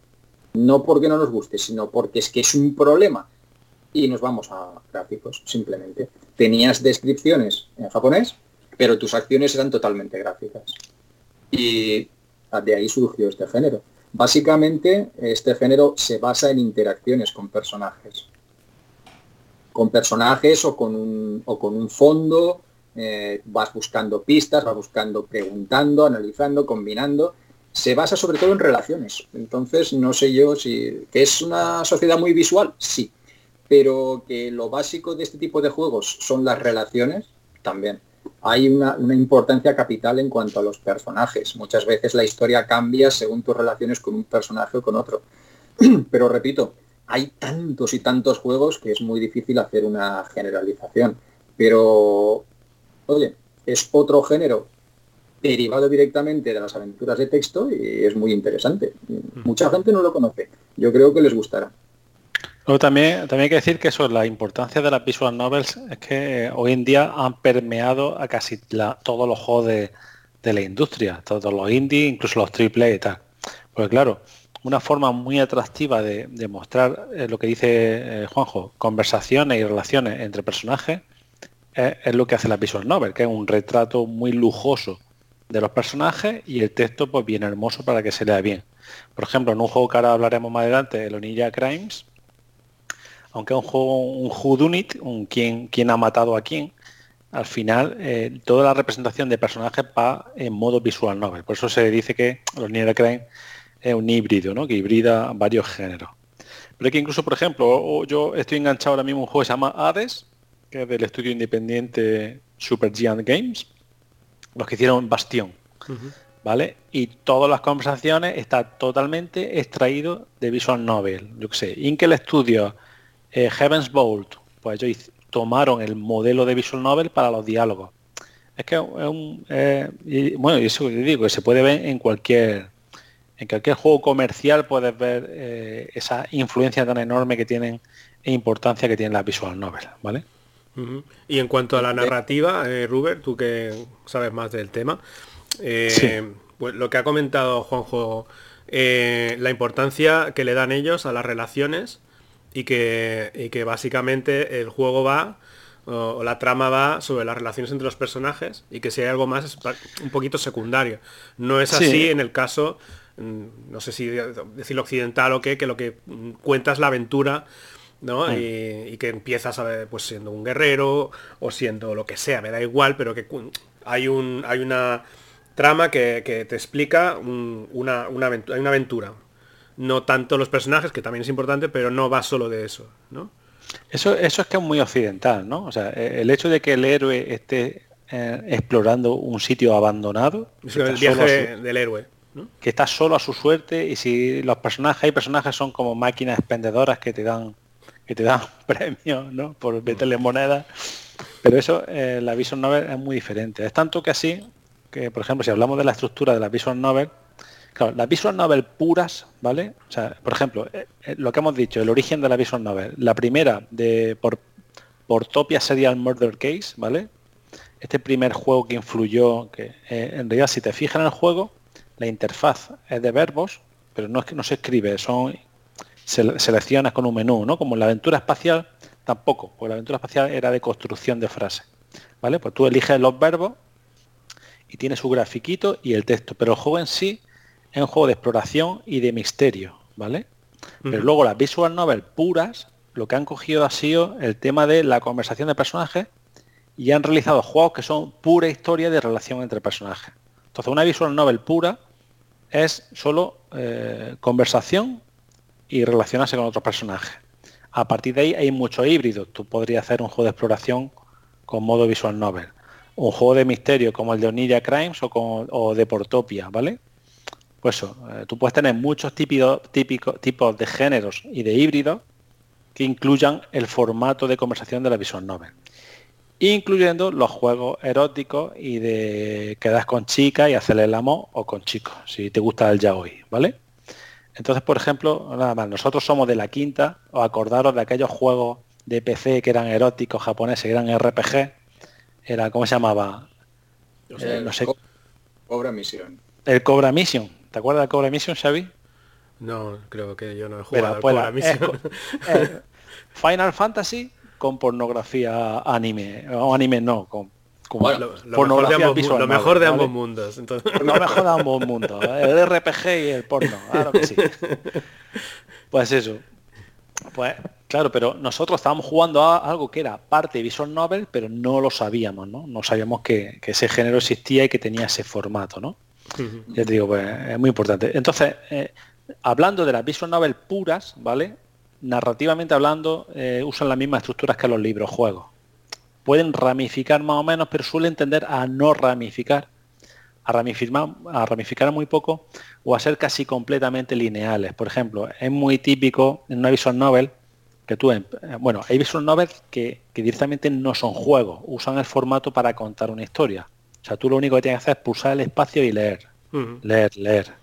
no porque no nos guste, sino porque es que es un problema. Y nos vamos a gráficos, simplemente. Tenías descripciones en japonés, pero tus acciones eran totalmente gráficas. Y de ahí surgió este género. Básicamente, este género se basa en interacciones con personajes. Con personajes o con un, o con un fondo, eh, vas buscando pistas, vas buscando, preguntando, analizando, combinando, se basa sobre todo en relaciones. Entonces, no sé yo si... ¿Que es una sociedad muy visual? Sí. Pero que lo básico de este tipo de juegos son las relaciones, también. Hay una, importancia capital en cuanto a los personajes. Muchas veces la historia cambia según tus relaciones con un personaje o con otro. Pero repito, hay tantos y tantos juegos que es muy difícil hacer una generalización. Pero, oye, es otro género derivado directamente de las aventuras de texto y es muy interesante. Mucha gente no lo conoce. Yo creo que les gustará. Luego también, también hay que decir que eso, la importancia de las visual novels es que eh, hoy en día han permeado a casi todos los juegos de, la industria, todos los indie, incluso los triple y tal. Porque claro, una forma muy atractiva de, mostrar eh, lo que dice eh, Juanjo, conversaciones y relaciones entre personajes, es, es, lo que hace la visual novel, que es un retrato muy lujoso de los personajes y el texto pues bien hermoso para que se lea bien. Por ejemplo, en un juego que ahora hablaremos más adelante, el Onilla Crimes, aunque es un juego, un whodunit, un quién, quién ha matado a quién, al final eh, toda la representación de personajes va en modo visual novel. Por eso se dice que los Onilla Crimes es un híbrido, ¿no? que hibrida varios géneros. Pero es que incluso, por ejemplo, yo estoy enganchado ahora mismo en un juego que se llama Hades, que es del estudio independiente Super Giant Games los que hicieron Bastión. ¿Vale? Y todas las conversaciones está totalmente extraído de Visual Novel. Yo qué sé, Inkel Studio, eh, Heaven's Bolt, pues ellos tomaron el modelo de Visual Novel para los diálogos. Es que es un, eh, bueno, y eso digo, que se puede ver en cualquier en cualquier juego comercial puedes ver eh, esa influencia tan enorme que tienen e importancia que tienen las visual novel, ¿vale? Y en cuanto a la narrativa, eh, Ruber, tú que sabes más del tema, eh, pues lo que ha comentado Juanjo, eh, la importancia que le dan ellos a las relaciones y que, que básicamente el juego va o, la trama va sobre las relaciones entre los personajes y que si hay algo más es un poquito secundario. No es así en el caso, mm, no sé si decirlo occidental o qué, que lo que cuenta es la aventura ¿no? Mm. Y, que empiezas a ver, pues siendo un guerrero o siendo lo que sea, me da igual, pero que hay, un, hay una trama que, te explica una, una, aventura, una aventura. No tanto los personajes, que también es importante, pero no va solo de eso, ¿no? Eso, eso es que es muy occidental, ¿no? O sea, e, el hecho de que el héroe esté eh, explorando un sitio abandonado. Es el viaje del héroe. Que está solo a su suerte y si los personajes, hay personajes son como máquinas expendedoras que te dan que te dan premios, ¿no? Por meterle moneda. Pero eso, eh, la Visual Novel es muy diferente. Es tanto que así, que por ejemplo, si hablamos de la estructura de la Visual Novel, claro, las Visual Novel puras, ¿vale? O sea, por ejemplo, eh, eh, lo que hemos dicho, el origen de la Visual Novel. La primera de por, por Topia Serial Murder Case, ¿vale? Este primer juego que influyó, que en realidad si te fijas en el juego, la interfaz es de verbos, pero no es que no se escribe, son seleccionas con un menú, ¿no? Como la aventura espacial, tampoco, porque la aventura espacial era de construcción de frases. ¿Vale? Pues tú eliges los verbos y tiene su grafiquito y el texto, pero el juego en sí es un juego de exploración y de misterio, ¿vale? Pero luego las visual novel puras, lo que han cogido ha sido el tema de la conversación de personajes y han realizado juegos que son pura historia de relación entre personajes. Entonces una visual novel pura es solo eh, conversación y relacionarse con otros personajes. A partir de ahí hay muchos híbridos. Tú podrías hacer un juego de exploración con modo visual novel. Un juego de misterio como el de Oniria Crimes o, de Portopia, ¿vale? Pues eso, eh, tú puedes tener muchos típicos, tipos de géneros y de híbridos que incluyan el formato de conversación de la visual novel. Incluyendo los juegos eróticos y de quedas con chicas y hacerle el amor o con chicos, si te gusta el yaoi, ¿vale? Entonces, por ejemplo, nada más, nosotros somos de la quinta, o acordaros de aquellos juegos de PC que eran eróticos japoneses, que eran RPG, era, ¿cómo se llamaba? Eh, no sé. Cobra Mission. El Cobra Mission. ¿Te acuerdas del Cobra Mission, Xavi? No, creo que yo no he jugado al pues Cobra Mission. Final Fantasy con pornografía anime. O anime no, con lo, mejor de ambos, mundos. Lo mejor de ambos mundos. El RPG y el porno, claro que sí. Pues eso. Pues claro, pero nosotros estábamos jugando a algo que era parte visual novel, pero no lo sabíamos, ¿no? No sabíamos que, ese género existía y que tenía ese formato, ¿no? Ya te digo, pues es muy importante. Entonces, eh, hablando de las visual novel puras, ¿vale? Narrativamente hablando, eh, usan las mismas estructuras que los libros, juegos pueden ramificar más o menos, pero suelen tender a no ramificar, a ramificar, a ramificar muy poco o a ser casi completamente lineales. Por ejemplo, es muy típico en una visual novel que tú, bueno, hay visual novels que, directamente no son juegos, usan el formato para contar una historia. O sea, tú lo único que tienes que hacer es pulsar el espacio y leer, leer, leer.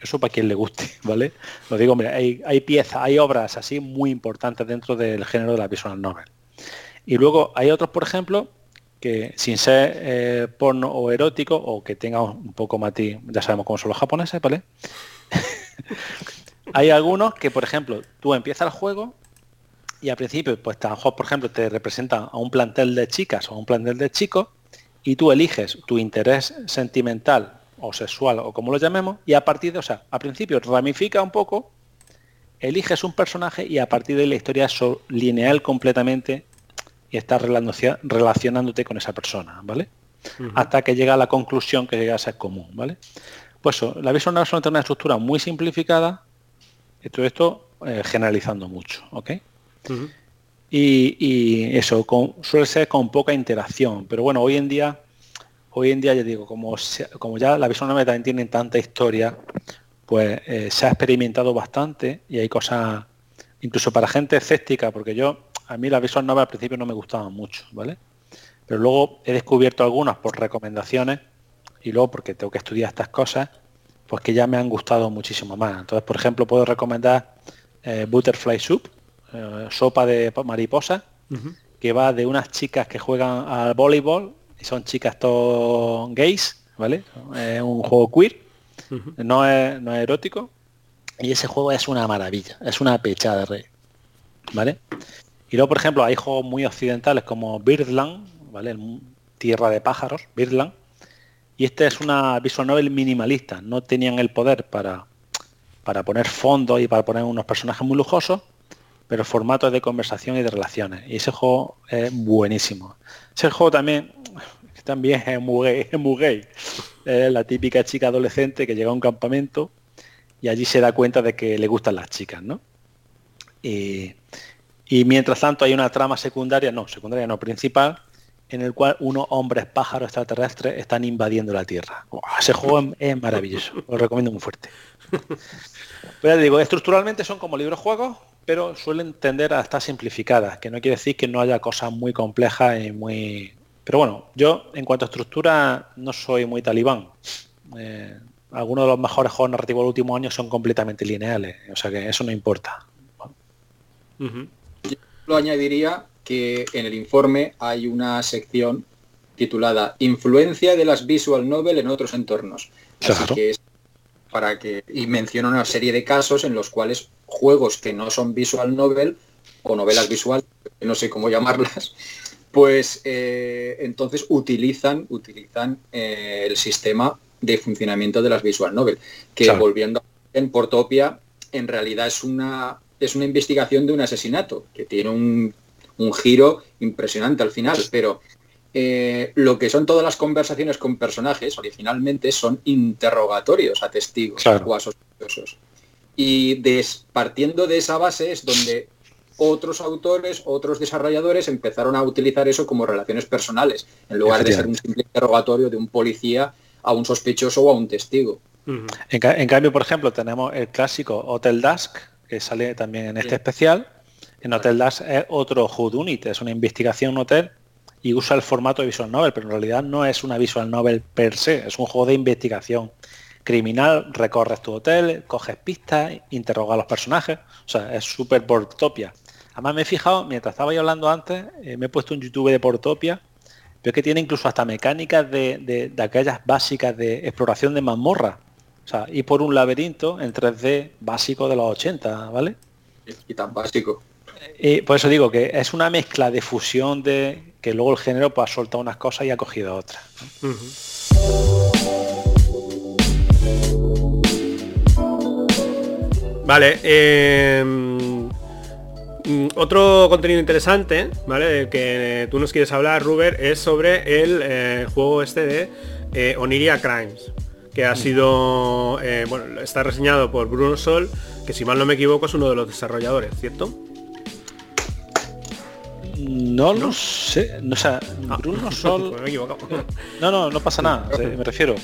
Eso para quien le guste, ¿vale? Lo digo, mira, hay, hay piezas, hay obras así muy importantes dentro del género de la visual novel. Y luego hay otros, por ejemplo, que sin ser eh, porno o erótico o que tenga un poco matiz, ya sabemos cómo son los japoneses, ¿vale? hay algunos que, por ejemplo, tú empiezas el juego y al principio, pues a por ejemplo, te representan a un plantel de chicas o a un plantel de chicos y tú eliges tu interés sentimental o sexual o como lo llamemos y a partir de, o sea, al principio ramifica un poco, eliges un personaje y a partir de la historia es lineal completamente y estás relacionándote con esa persona, ¿vale? Hasta que llega a la conclusión que llega a ser común, ¿vale? Pues eso, la visión es una estructura muy simplificada, y todo esto eh, generalizando mucho, ¿ok? y, eso suele ser con poca interacción, pero bueno, hoy en día, hoy en día ya digo, como, como ya la visión también tiene tanta historia, pues eh, se ha experimentado bastante y hay cosas, incluso para gente escéptica, porque yo a mí la visual novel al principio no me gustaban mucho, ¿vale? Pero luego he descubierto algunas por recomendaciones y luego porque tengo que estudiar estas cosas, pues que ya me han gustado muchísimo más. Entonces, por ejemplo, puedo recomendar eh, Butterfly Soup, eh, sopa de mariposa, que va de unas chicas que juegan al voleibol y son chicas todos gays, ¿vale? Es un juego queer, no, es, no es erótico y ese juego es una maravilla, es una pechada de rey, ¿vale? Y luego, por ejemplo, hay juegos muy occidentales como Birdland, ¿vale? Tierra de pájaros, Birdland. Y este es una visual novel minimalista. No tenían el poder para, para poner fondos y para poner unos personajes muy lujosos, pero el formato es de conversación y de relaciones. Y ese juego es buenísimo. Ese juego también, también es muy gay. Muy gay. la típica chica adolescente que llega a un campamento y allí se da cuenta de que le gustan las chicas, ¿no? Y, y mientras tanto hay una trama secundaria, no, secundaria no, principal, en el cual unos hombres pájaros extraterrestres están invadiendo la Tierra. ese juego es maravilloso, lo recomiendo muy fuerte. Pero digo, estructuralmente son como libros juegos, pero suelen tender a estar simplificadas, que no quiere decir que no haya cosas muy complejas y muy... Pero bueno, yo en cuanto a estructura no soy muy talibán. Eh, algunos de los mejores juegos narrativos del último año son completamente lineales, o sea que eso no importa lo añadiría que en el informe hay una sección titulada Influencia de las visual novel en otros entornos. Así que es para que y menciona una serie de casos en los cuales juegos que no son visual novel o novelas visuales, no sé cómo llamarlas, pues eh, entonces utilizan utilizan eh, el sistema de funcionamiento de las visual novel, que volviendo en Portopia en realidad es una, es una investigación de un asesinato, que tiene un, giro impresionante al final, pero eh, lo que son todas las conversaciones con personajes originalmente son interrogatorios a testigos o a sospechosos. Y partiendo de esa base es donde otros autores, otros desarrolladores empezaron a utilizar eso como relaciones personales, en lugar de ser un simple interrogatorio de un policía a un sospechoso o a un testigo. en, cambio, por ejemplo, tenemos el clásico Hotel Dusk, que sale también en este especial. En Hotel Dusk es otro HUD Unit, es una investigación hotel y usa el formato de visual novel, pero en realidad no es una visual novel per se, es un juego de investigación criminal, recorres tu hotel, coges pistas, interrogas a los personajes, o sea, es súper Portopia. Además me he fijado, mientras estaba yo hablando antes, eh, me he puesto un YouTube de Portopia, pero es que tiene incluso hasta mecánicas de, aquellas básicas de exploración de mazmorra. O sea, ir por un laberinto en 3D básico de los 80, ¿vale? Y tan básico. Y por eso digo que es una mezcla de fusión de que luego el género pues, ha soltado unas cosas y ha cogido otras. Vale, em, mm, otro contenido interesante, ¿vale? Que tú nos quieres hablar, Ruber, es sobre el eh, juego este de eh, Oniria Crimes, que ha sido, eh, bueno, está reseñado por Bruno Sol, que si mal no me equivoco es uno de los desarrolladores, ¿cierto? No lo sé, no, o ah. Bruno Sol... no, no, no pasa nada, me refiero.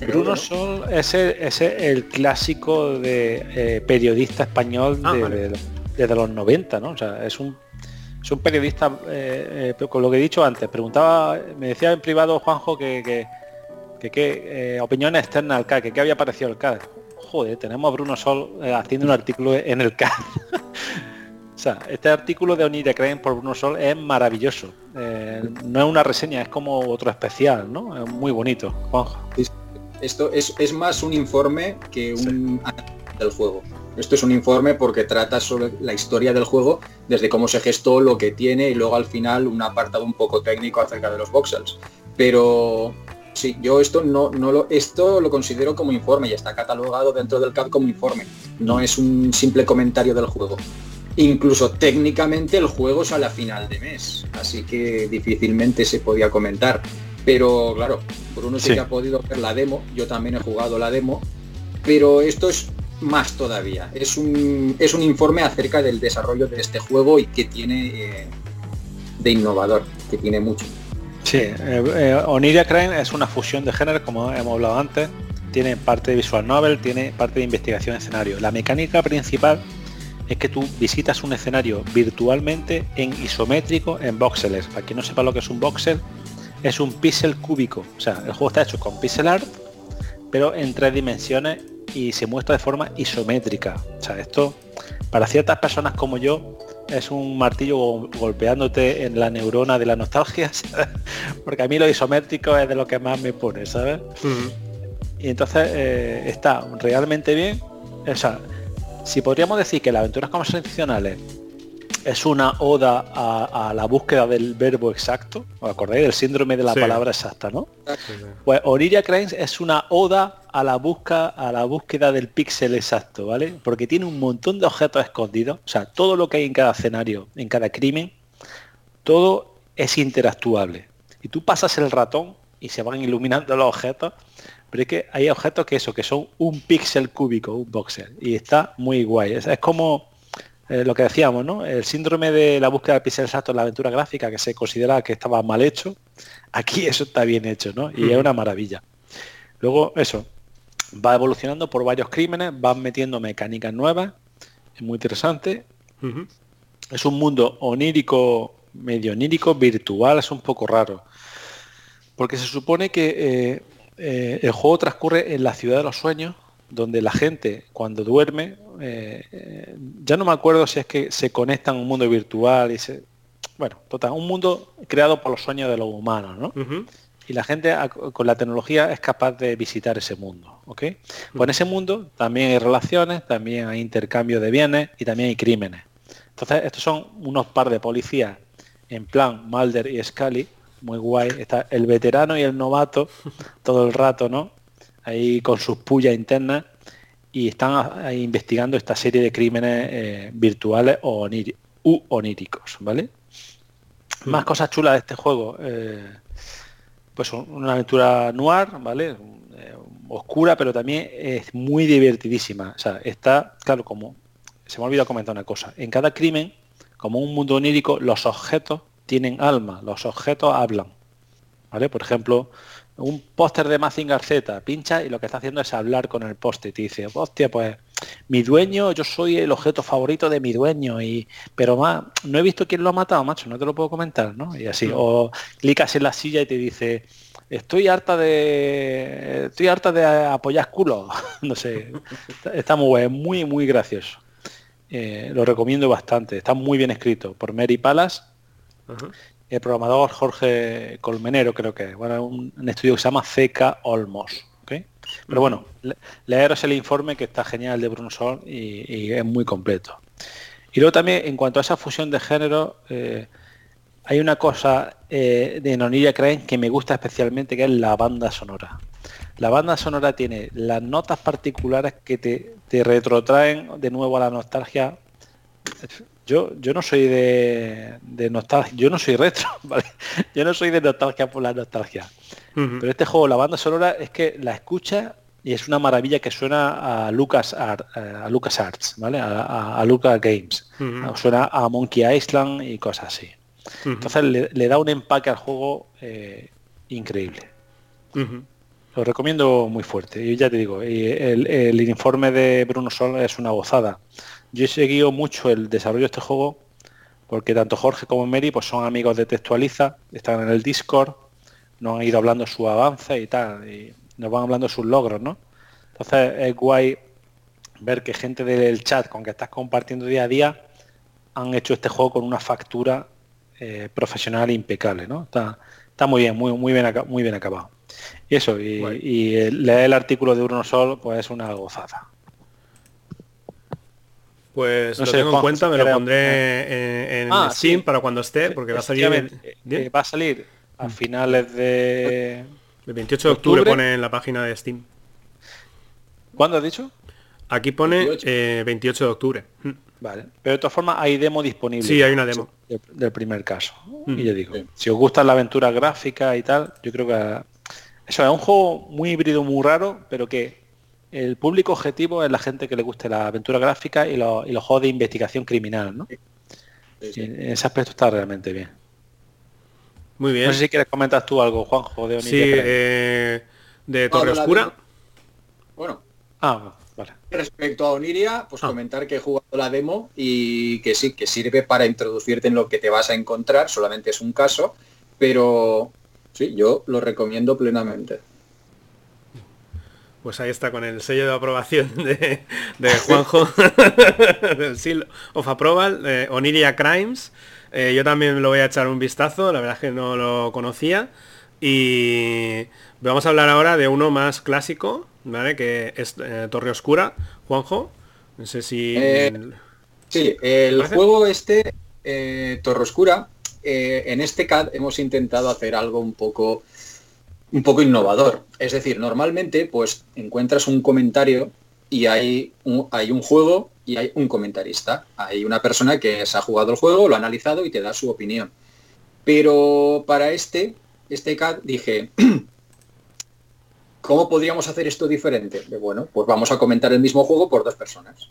Bruno Sol es el, clásico de eh, periodista español ah, de, desde los 90, ¿no? O sea, es un, es un periodista, eh, eh, con lo que he dicho antes, preguntaba, me decía en privado Juanjo que qué opiniones externas al CAD, que qué había parecido el CAD. Joder, tenemos a Bruno Sol haciendo un artículo en el CAD. o sea, este artículo de Onira Creen por Bruno Sol es maravilloso. no es una reseña, es como otro especial, ¿no? Es muy bonito. Esto es, más un informe que un del juego. Esto es un informe porque trata sobre la historia del juego, desde cómo se gestó, lo que tiene y luego al final un apartado un poco técnico acerca de los voxels. Pero sí, yo esto no, no lo, esto lo considero como informe y está catalogado dentro del CAD como informe. No es un simple comentario del juego. Incluso técnicamente el juego sale a final de mes, así que difícilmente se podía comentar. Pero claro, Bruno sí que ha podido ver la demo, yo también he jugado la demo, pero esto es más todavía. Es un, es un informe acerca del desarrollo de este juego y que tiene eh, de innovador, que tiene mucho. Sí, eh, eh, Oniria Crime es una fusión de géneros, como hemos hablado antes. Tiene parte de visual novel, tiene parte de investigación escenario. La mecánica principal es que tú visitas un escenario virtualmente en isométrico en voxels. Para quien no sepa lo que es un voxel, es un píxel cúbico. O sea, el juego está hecho con pixel art, pero en tres dimensiones y se muestra de forma isométrica. O sea, esto para ciertas personas como yo es un martillo golpeándote en la neurona de la nostalgia, porque a mí lo isométrico es de lo que más me pone, ¿sabes? Y entonces eh, está realmente bien. O sea, si podríamos decir que las aventuras conversacionales es una oda a, la búsqueda del verbo exacto. ¿Os acordáis del síndrome de la palabra exacta, no? Pues Orilla Cranes es una oda a la busca a la búsqueda del píxel exacto, ¿vale? Porque tiene un montón de objetos escondidos. O sea, todo lo que hay en cada escenario, en cada crimen, todo es interactuable. Y tú pasas el ratón y se van iluminando los objetos, pero es que hay objetos que eso, que son un píxel cúbico, un voxel. Y está muy guay. es como eh, lo que decíamos, ¿no? El síndrome de la búsqueda del píxel exacto en la aventura gráfica, que se considera que estaba mal hecho, aquí eso está bien hecho, ¿no? Y es una maravilla. Luego, eso, va evolucionando por varios crímenes, van metiendo mecánicas nuevas, es muy interesante. Es un mundo onírico, medio onírico, virtual, es un poco raro. Porque se supone que eh, eh, el juego transcurre en la ciudad de los sueños, donde la gente cuando duerme, eh, ya no me acuerdo si es que se conecta en un mundo virtual y se... Bueno, total, un mundo creado por los sueños de los humanos, ¿no? Y la gente con la tecnología es capaz de visitar ese mundo, ¿ok? Pues en ese mundo también hay relaciones, también hay intercambio de bienes y también hay crímenes. Entonces, estos son unos par de policías en plan Mulder y Scully, muy guay. Está el veterano y el novato todo el rato, ¿no? Ahí con sus pullas internas y están investigando esta serie de crímenes eh, virtuales o u oníricos, ¿vale? Más cosas chulas de este juego. Eh, pues una aventura noir, ¿vale? Eh, oscura, pero también es muy divertidísima. O sea, está, claro, como se me ha olvidado comentar una cosa. En cada crimen, como un mundo onírico, los objetos tienen alma, los objetos hablan. ¿Vale? Por ejemplo, un póster de Mazinger Z, pincha y lo que está haciendo es hablar con el póster y te dice, hostia, pues mi dueño, yo soy el objeto favorito de mi dueño, y pero más, no he visto quién lo ha matado, macho, no te lo puedo comentar, ¿no? Y así, o clicas en la silla y te dice, estoy harta de estoy harta de apoyar culo, no sé, está, muy muy, muy gracioso. Eh, lo recomiendo bastante, está muy bien escrito por Mary Palas el programador Jorge Colmenero, creo que, bueno, un, estudio que se llama CK Olmos. Pero bueno, leeros el informe que está genial de Bruno Sol y, es muy completo. Y luego también, en cuanto a esa fusión de género, eh, hay una cosa eh, de Nonilla Crane que me gusta especialmente, que es la banda sonora. La banda sonora tiene las notas particulares que te, te retrotraen de nuevo a la nostalgia yo, yo no soy de, nostalgia, yo no soy retro, ¿vale? Yo no soy de nostalgia por la nostalgia. Pero este juego, la banda sonora, es que la escucha y es una maravilla que suena a Lucas a Lucas Arts, ¿vale? A, Lucas Games. Suena a Monkey Island y cosas así. Entonces le, da un empaque al juego eh, increíble. Lo recomiendo muy fuerte. Y ya te digo, el, el informe de Bruno Sol es una gozada. Yo he seguido mucho el desarrollo de este juego porque tanto Jorge como Mary pues son amigos de Textualiza, están en el Discord, nos han ido hablando su avance y tal, y nos van hablando sus logros, ¿no? Entonces es guay ver que gente del chat con que estás compartiendo día a día han hecho este juego con una factura eh, profesional impecable, ¿no? Está, está muy bien, muy, muy, bien, muy bien acabado. Y eso, y, y leer el artículo de Bruno Sol, pues es una gozada. Pues lo tengo en cuenta, me lo pondré en, ah, Steam para cuando esté, porque va a salir... Eh, va a salir a mm. finales de... El 28 de octubre, pone en la página de Steam. ¿Cuándo has dicho? Aquí pone 28, eh, de octubre. Mm. Vale, pero de todas formas hay demo disponible. Sí, hay una demo. Del, primer caso. Y yo digo, si os gusta la aventura gráfica y tal, yo creo que... Eso es un juego muy híbrido, muy raro, pero que el público objetivo es la gente que le guste la aventura gráfica y, los juegos de investigación criminal, ¿no? En ese aspecto está realmente bien. Muy bien. No sé si quieres comentar tú algo, Juanjo, de Sí, eh, de Torre Oscura. Bueno. Ah, vale. Respecto a Oniria, pues ah. comentar que he jugado la demo y que sí, que sirve para introducirte en lo que te vas a encontrar, solamente es un caso, pero sí, yo lo recomiendo plenamente pues ahí está con el sello de aprobación de, Juanjo, del Seal of Approval, de Oniria Crimes. Eh, yo también lo voy a echar un vistazo, la verdad es que no lo conocía. Y vamos a hablar ahora de uno más clásico, ¿vale? Que es eh, Torre Oscura. Juanjo, no sé si... Eh, sí, el juego este, Torre Oscura, en este CAD hemos intentado hacer algo un poco un poco innovador. Es decir, normalmente pues encuentras un comentario y hay un, hay un juego y hay un comentarista. Hay una persona que se ha jugado el juego, lo ha analizado y te da su opinión. Pero para este, este CAD dije, ¿cómo podríamos hacer esto diferente? Bueno, pues vamos a comentar el mismo juego por dos personas.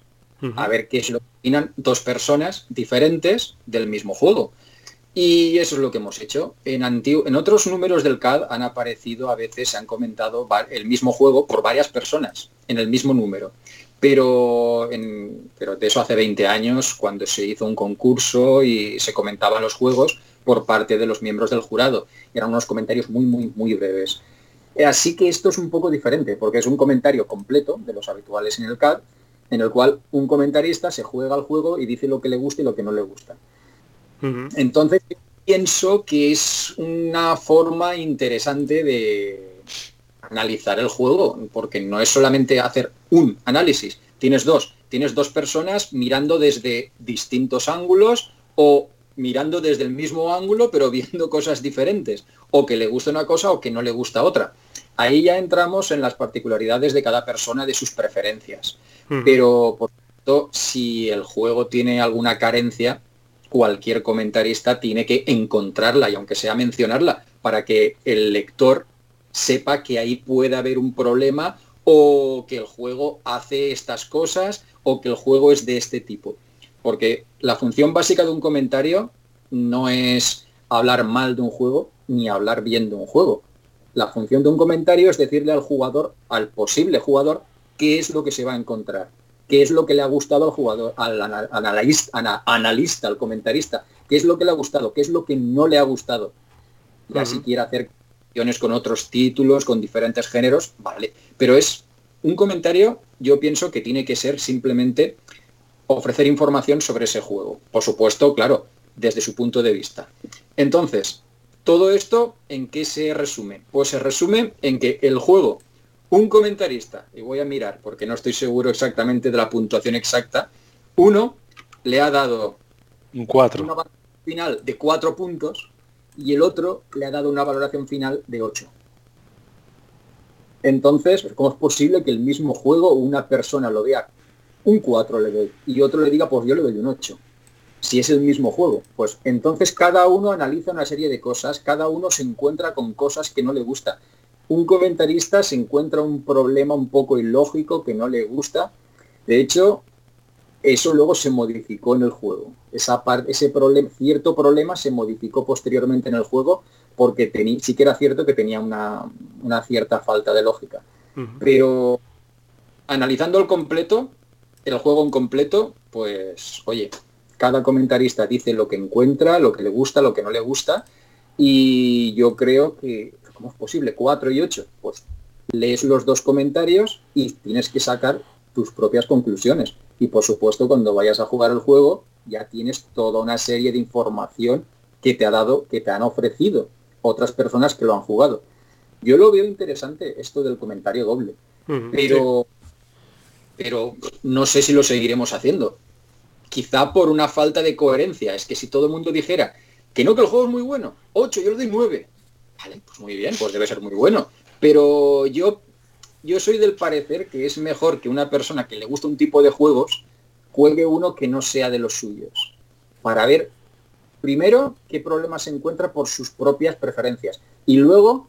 A ver qué es lo que opinan dos personas diferentes del mismo juego. Y eso es lo que hemos hecho. En, otros números del CAD han aparecido, a veces se han comentado el mismo juego por varias personas en el mismo número. Pero, pero de eso hace 20 años, cuando se hizo un concurso y se comentaban los juegos por parte de los miembros del jurado. Eran unos comentarios muy, muy, muy breves. Así que esto es un poco diferente, porque es un comentario completo de los habituales en el CAD, en el cual un comentarista se juega al juego y dice lo que le gusta y lo que no le gusta. Entonces pienso que es una forma interesante de analizar el juego, porque no es solamente hacer un análisis, tienes dos, tienes dos personas mirando desde distintos ángulos o mirando desde el mismo ángulo pero viendo cosas diferentes, o que le gusta una cosa o que no le gusta otra. ahí ya entramos en las particularidades de cada persona, de sus preferencias. Pero, por tanto, si el juego tiene alguna carencia, cualquier comentarista tiene que encontrarla y aunque sea mencionarla para que el lector sepa que ahí puede haber un problema o que el juego hace estas cosas o que el juego es de este tipo. Porque la función básica de un comentario no es hablar mal de un juego ni hablar bien de un juego. La función de un comentario es decirle al jugador, al posible jugador, qué es lo que se va a encontrar, qué es lo que le ha gustado al jugador, al analista, analista al comentarista, qué es lo que le ha gustado, qué es lo que no le ha gustado. Ya si quiere hacer con otros títulos, con diferentes géneros, vale. Pero es un comentario, yo pienso que tiene que ser simplemente ofrecer información sobre ese juego. Por supuesto, claro, desde su punto de vista. Entonces, todo esto, ¿en qué se resume? Pues se resume en que el juego, un comentarista, y voy a mirar porque no estoy seguro exactamente de la puntuación exacta, uno le ha dado un 4. Una final de cuatro puntos y el otro le ha dado una valoración final de 8. Entonces, ¿cómo es posible que el mismo juego una persona lo vea un 4 le doy y otro le diga, pues yo le doy un 8? Si es el mismo juego. Pues entonces cada uno analiza una serie de cosas, cada uno se encuentra con cosas que no le gusta. Un comentarista se encuentra un problema un poco ilógico que no le gusta. De hecho, eso luego se modificó en el juego. Esa parte, ese problema, cierto problema se modificó posteriormente en el juego porque sí que era cierto que tenía una, cierta falta de lógica. Pero analizando el completo, el juego en completo, pues oye, cada comentarista dice lo que encuentra, lo que le gusta, lo que no le gusta, y yo creo que, ¿cómo es posible? 4 y 8, pues lees los dos comentarios y tienes que sacar tus propias conclusiones. Y por supuesto, cuando vayas a jugar el juego, ya tienes toda una serie de información que te ha dado, que te han ofrecido otras personas que lo han jugado. Yo lo veo interesante esto del comentario doble, pero, pero no sé si lo seguiremos haciendo. Quizá por una falta de coherencia. Es que si todo el mundo dijera que no, que el juego es muy bueno, 8, yo le doy 9. Vale, pues muy bien, pues debe ser muy bueno. Pero yo yo soy del parecer que es mejor que una persona que le gusta un tipo de juegos juegue uno que no sea de los suyos. Para ver, primero, qué problemas se encuentra por sus propias preferencias. Y luego,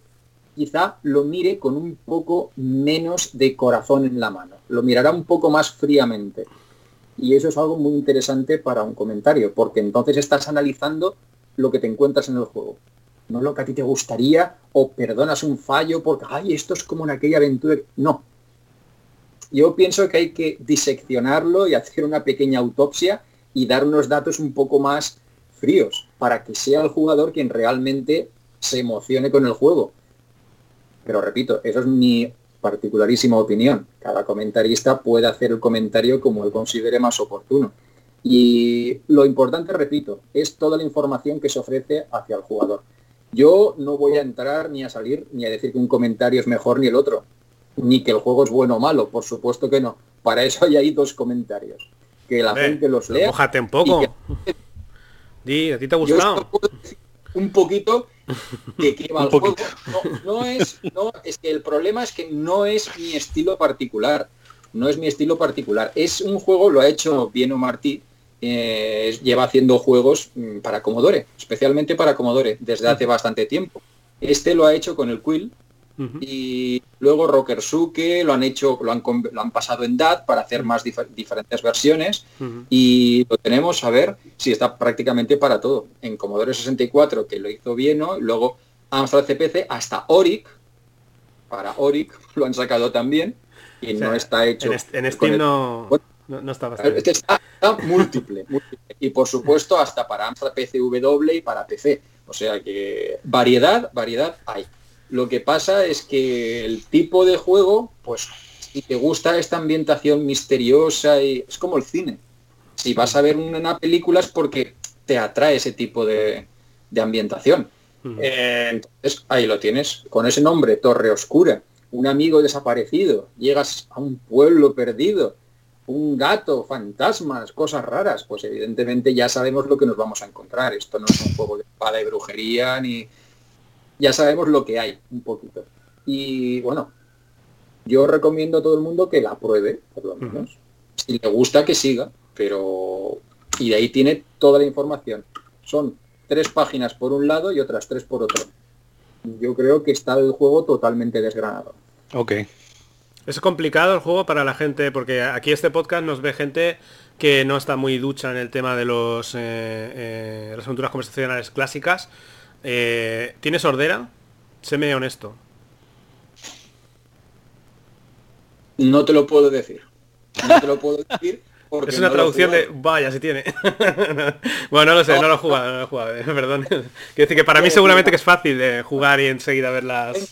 quizá lo mire con un poco menos de corazón en la mano. Lo mirará un poco más fríamente. Y eso es algo muy interesante para un comentario, porque entonces estás analizando lo que te encuentras en el juego no lo que a ti te gustaría, o perdonas un fallo porque, ay, esto es como en aquella aventura. No. Yo pienso que hay que diseccionarlo y hacer una pequeña autopsia y dar unos datos un poco más fríos para que sea el jugador quien realmente se emocione con el juego. Pero repito, eso es mi particularísima opinión. Cada comentarista puede hacer el comentario como él considere más oportuno. Y lo importante, repito, es toda la información que se ofrece hacia el jugador. Yo no voy a entrar ni a salir ni a decir que un comentario es mejor ni el otro, ni que el juego es bueno o malo, por supuesto que no. Para eso hay ahí dos comentarios. Que la gente los lea. Mójate un poco. Di, ¿a ti te ha gustado? un poquito de qué va el juego. No, es, no, es que el problema es que no es mi estilo particular. No es mi estilo particular. Es un juego, lo ha hecho bien Martí, eh, lleva haciendo juegos mm, para Commodore, especialmente para Commodore, desde hace bastante tiempo. Este lo ha hecho con el Quill y luego Rocker Suke lo han hecho, lo han, lo han pasado en DAT para hacer más diferentes versiones y lo tenemos a ver si está prácticamente para todo. En Commodore 64 que lo hizo bien, ¿no? luego Amstrad CPC hasta Oric, para Oric lo han sacado también y no está hecho. En, Steam no... No, está está, múltiple, Y por supuesto hasta para Amstrad PCW y para PC. O sea que variedad, variedad hay. Lo que pasa es que el tipo de juego, pues si te gusta esta ambientación misteriosa y es como el cine. Si vas a ver una película es porque te atrae ese tipo de, ambientación. Eh, entonces ahí lo tienes, con ese nombre, Torre Oscura, un amigo desaparecido, llegas a un pueblo perdido, un gato, fantasmas, cosas raras, pues evidentemente ya sabemos lo que nos vamos a encontrar. Esto no es un juego de espada y brujería, ni... Ya sabemos lo que hay, un poquito. y bueno, yo recomiendo a todo el mundo que la pruebe, por lo menos. Si le gusta, que siga, pero... Y de ahí tiene toda la información. Son tres páginas por un lado y otras tres por otro. Yo creo que está el juego totalmente desgranado. Ok. Es complicado el juego para la gente, porque aquí este podcast nos ve gente que no está muy ducha en el tema de los eh, eh, las aventuras conversacionales clásicas. Eh, ¿Tienes sordera? Séme honesto. No te lo puedo decir. No te lo puedo decir. Porque es una traducción de vaya si tiene bueno no lo sé no, lo he jugado no lo he jugado perdón quiero decir que para mí seguramente que es fácil de jugar y enseguida ver las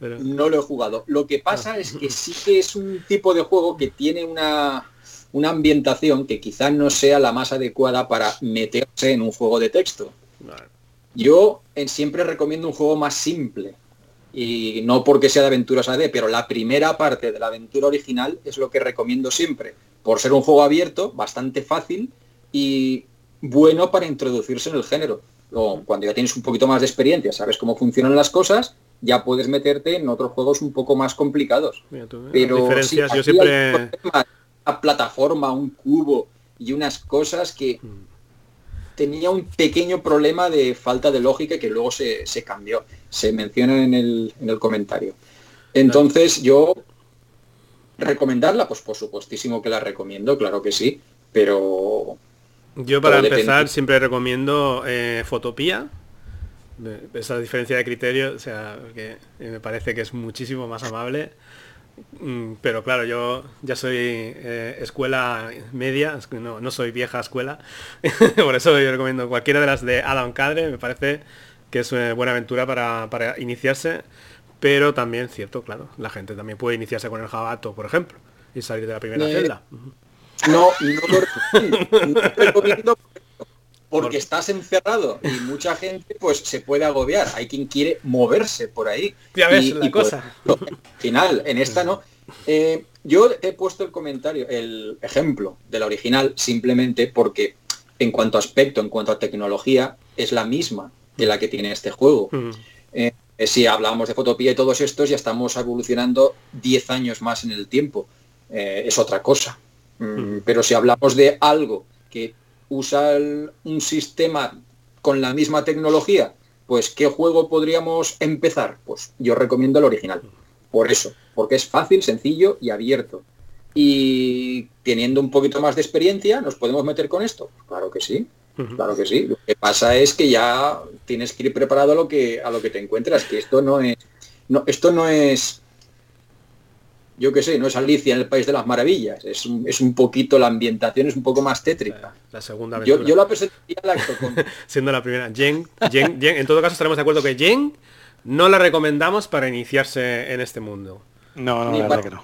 no lo he jugado. Lo que pasa ah. es que sí que es un tipo de juego que tiene una, una ambientación que quizás no sea la más adecuada para meterse en un juego de texto. Yo en, siempre recomiendo un juego más simple. Y no porque sea de aventuras AD, pero la primera parte de la aventura original es lo que recomiendo siempre. Por ser un juego abierto, bastante fácil y bueno para introducirse en el género. O cuando ya tienes un poquito más de experiencia, sabes cómo funcionan las cosas, ya puedes meterte en otros juegos un poco más complicados. ¿eh? Pero yo siempre... Una plataforma, un cubo y unas cosas que mm. tenía un pequeño problema de falta de lógica que luego se, cambió. Se menciona en el, en el comentario. Entonces yo recomendarla, pues por supuestísimo que la recomiendo, claro que sí, pero... Yo para empezar siempre recomiendo eh, Fotopía, esa diferencia de criterio, o sea, que me parece que es muchísimo más amable. Mm, pero claro, yo ya soy eh, escuela media, no, no, soy vieja escuela, por eso yo recomiendo cualquiera de las de Adam Cadre, me parece que es una buena aventura para, para iniciarse, pero también, cierto, claro, la gente también puede iniciarse con el Jabato, por ejemplo, y salir de la primera eh, celda. No, no lo recomiendo porque estás encerrado y mucha gente pues se puede agobiar. Hay quien quiere moverse por ahí. Ya ves la pues, cosa. final, en esta no. Eh, yo he puesto el comentario, el ejemplo de la original simplemente porque en cuanto a aspecto, en cuanto a tecnología, es la misma de la que tiene este juego. Eh, si hablamos de fotopía y todos estos, ya estamos evolucionando 10 años más en el tiempo. Eh, es otra cosa. Mm, pero si hablamos de algo que usa un sistema con la misma tecnología, pues ¿qué juego podríamos empezar? Pues yo recomiendo el original. Por eso, porque es fácil, sencillo y abierto. Y teniendo un poquito más de experiencia, ¿nos podemos meter con esto? Claro que sí, claro que sí. Lo que pasa es que ya tienes que ir preparado a lo que, a lo que te encuentras, que esto no es, no, esto no es yo qué sé, no es Alicia en el País de las Maravillas, es un, es un poquito, la ambientación es un poco más tétrica. La, segunda Yo, yo, la presentaría la Siendo la primera. Jen, Jen, Jen, en todo caso estaremos de acuerdo que Jen no la recomendamos para iniciarse en este mundo. No, no, ni para, que no.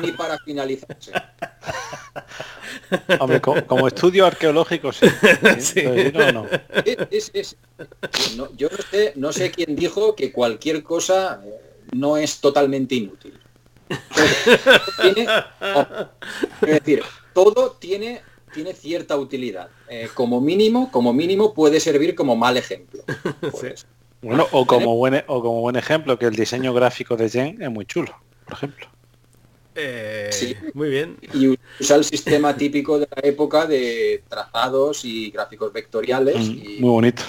Ni para finalizarse. Hombre, como, estudio arqueológico, sí. No, no. yo no sé, no sé quién dijo que cualquier cosa eh, no es totalmente inútil es decir, todo tiene, tiene cierta utilidad. Eh, como mínimo, como mínimo puede servir como mal ejemplo. Bueno, o como buen o como buen ejemplo que el diseño gráfico de Jen es muy chulo, por ejemplo. Eh, sí. Muy bien. Y usa el sistema típico de la época de trazados y gráficos vectoriales. Mm, muy bonito.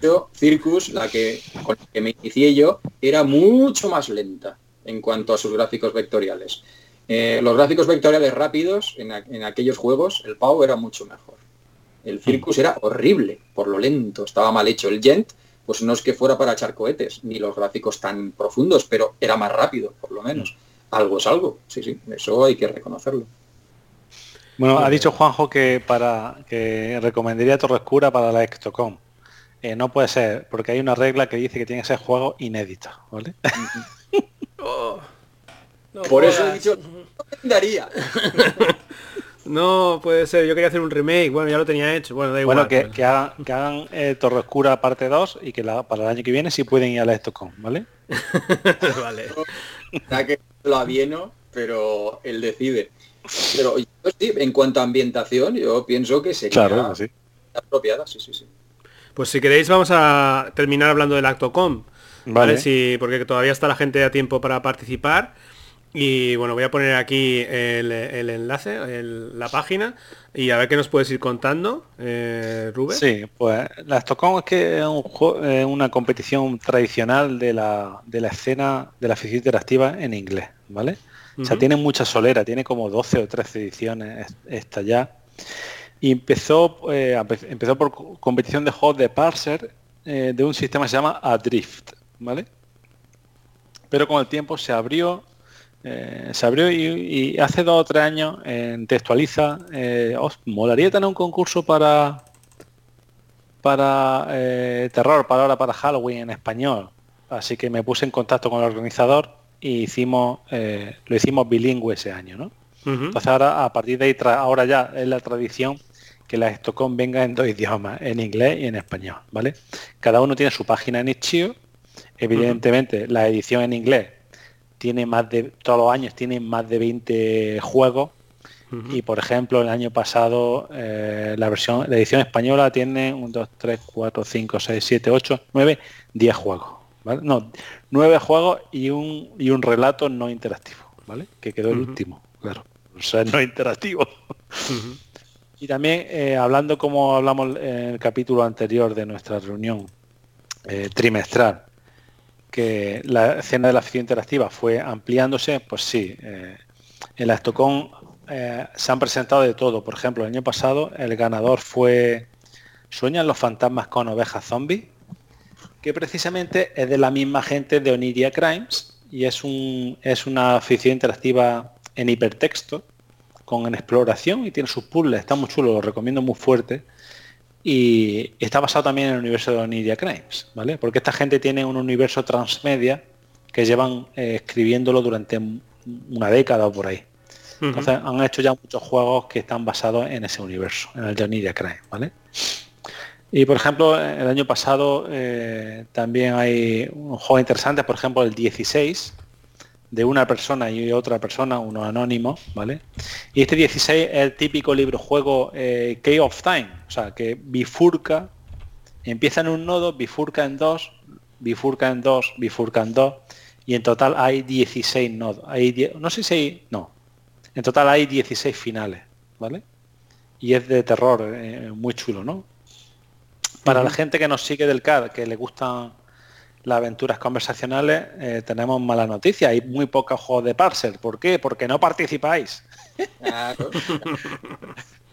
Yo, Circus, la que con la que me inicié yo, era mucho más lenta en cuanto a sus gráficos vectoriales. Eh, los gráficos vectoriales rápidos en, aquellos juegos, el PAU era mucho mejor. El mm. Circus era horrible por lo lento, estaba mal hecho. El Gent, pues no es que fuera para echar cohetes, ni los gráficos tan profundos, pero era más rápido, por lo menos. Mm. Algo es algo, sí, sí, eso hay que reconocerlo. Bueno, ha dicho Juanjo que para que recomendaría Torre Oscura para la Extocom. Eh, no puede ser, porque hay una regla que dice que tiene que ser juego inédito, ¿vale? Oh. Por eso he dicho, no No puede ser, yo quería hacer un remake, bueno, ya lo tenía hecho, bueno, da igual. Bueno, que, que hagan, que hagan eh, Torre Oscura parte 2 y que la, para el año que viene sí pueden ir a la Stockholm, ¿vale? vale. Ya que lo avieno, pero él decide. Pero yo, sí, en cuanto a ambientación, yo pienso que sería claro, sí. apropiada, sí, sí, sí. Pues si queréis vamos a terminar hablando del Actocom. ¿Vale? Sí, porque todavía está la gente a tiempo para participar. Y bueno, voy a poner aquí el, enlace, la página, y a ver qué nos puedes ir contando, eh, Rubén. Sí, pues la Stockholm es que es una competición tradicional de la, de la escena de la ficción interactiva en inglés, ¿vale? O sea, tiene mucha solera, tiene como 12 o 13 ediciones esta ya. Y empezó, eh, empezó por competición de juegos de parser eh, de un sistema que se llama Adrift, ¿vale? Pero con el tiempo se abrió eh, se abrió y, hace dos o tres años en Textualiza os molaría tener un concurso para para terror para ahora para Halloween en español así que me puse en contacto con el organizador y hicimos lo hicimos bilingüe ese año ¿no? entonces ahora a partir de ahí ahora ya es la tradición que la Stockholm venga en dos idiomas, en inglés y en español, ¿vale? Cada uno tiene su página en Itch.io. Evidentemente, la edición en inglés tiene más de, todos los años tiene más de 20 juegos. Y por ejemplo, el año pasado eh, la versión, la edición española tiene 1, 2, 3, 4, 5, 6, 7, 8, 9, 10 juegos. ¿vale? No, 9 juegos y un, y un relato no interactivo, ¿vale? Que quedó el último, claro. O sea, no interactivo. Y también eh, hablando como hablamos en el capítulo anterior de nuestra reunión eh, trimestral, que la escena de la ficción interactiva fue ampliándose, pues sí, eh, en la Estocón se han presentado de todo. Por ejemplo, el año pasado el ganador fue Sueñan los fantasmas con ovejas zombies, que precisamente es de la misma gente de Oniria Crimes y es, un, es una ficción interactiva en hipertexto con exploración y tiene sus puzzles, está muy chulo, lo recomiendo muy fuerte. Y está basado también en el universo de Onidia Crimes, ¿vale? Porque esta gente tiene un universo transmedia que llevan eh, escribiéndolo durante una década o por ahí. Entonces han hecho ya muchos juegos que están basados en ese universo, en el de Onidia Crimes, ¿vale? Y por ejemplo, el año pasado eh, también hay un juego interesante, por ejemplo el 16, de una persona y otra persona, uno anónimo, ¿vale? Y este 16 es el típico libro juego eh, Key of Time, o sea, que bifurca, empieza en un nodo, bifurca en dos, bifurca en dos, bifurca en dos, y en total hay 16 nodos. Hay no sé si hay, no, en total hay 16 finales, ¿vale? Y es de terror, eh, muy chulo, ¿no? Para la gente que nos sigue del CAD, que le gustan las aventuras conversacionales eh, tenemos mala noticia. Hay muy pocos juegos de parser. ¿Por qué? Porque no participáis.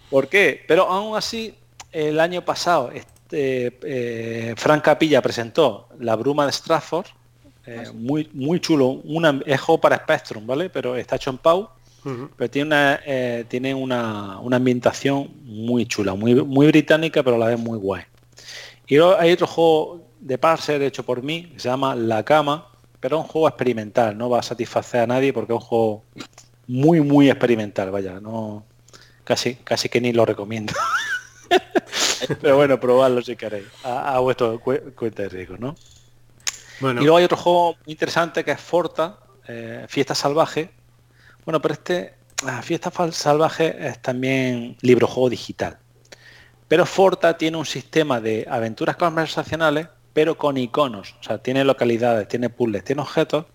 ¿Por qué? Pero aún así, el año pasado, este, eh, Frank Capilla presentó La Bruma de Stratford. Eh, ah, muy, muy chulo. Una, es juego para Spectrum, ¿vale? Pero está hecho en Pau. Pero tiene una, tiene una, una, ambientación muy chula, muy, muy británica, pero a la vez muy guay. Y hay otro juego de parser hecho por mí, se llama La Cama, pero es un juego experimental, no va a satisfacer a nadie porque es un juego muy, muy experimental, vaya, no casi, casi que ni lo recomiendo. pero bueno, probadlo si queréis, a, vuestro cuenta de riesgo, ¿no? Bueno. Y luego hay otro juego muy interesante que es Forta, eh, Fiesta Salvaje. Bueno, pero este, Fiesta Salvaje es también libro juego digital. Pero Forta tiene un sistema de aventuras conversacionales pero con iconos. O sea, tiene localidades, tiene puzzles, tiene objetos,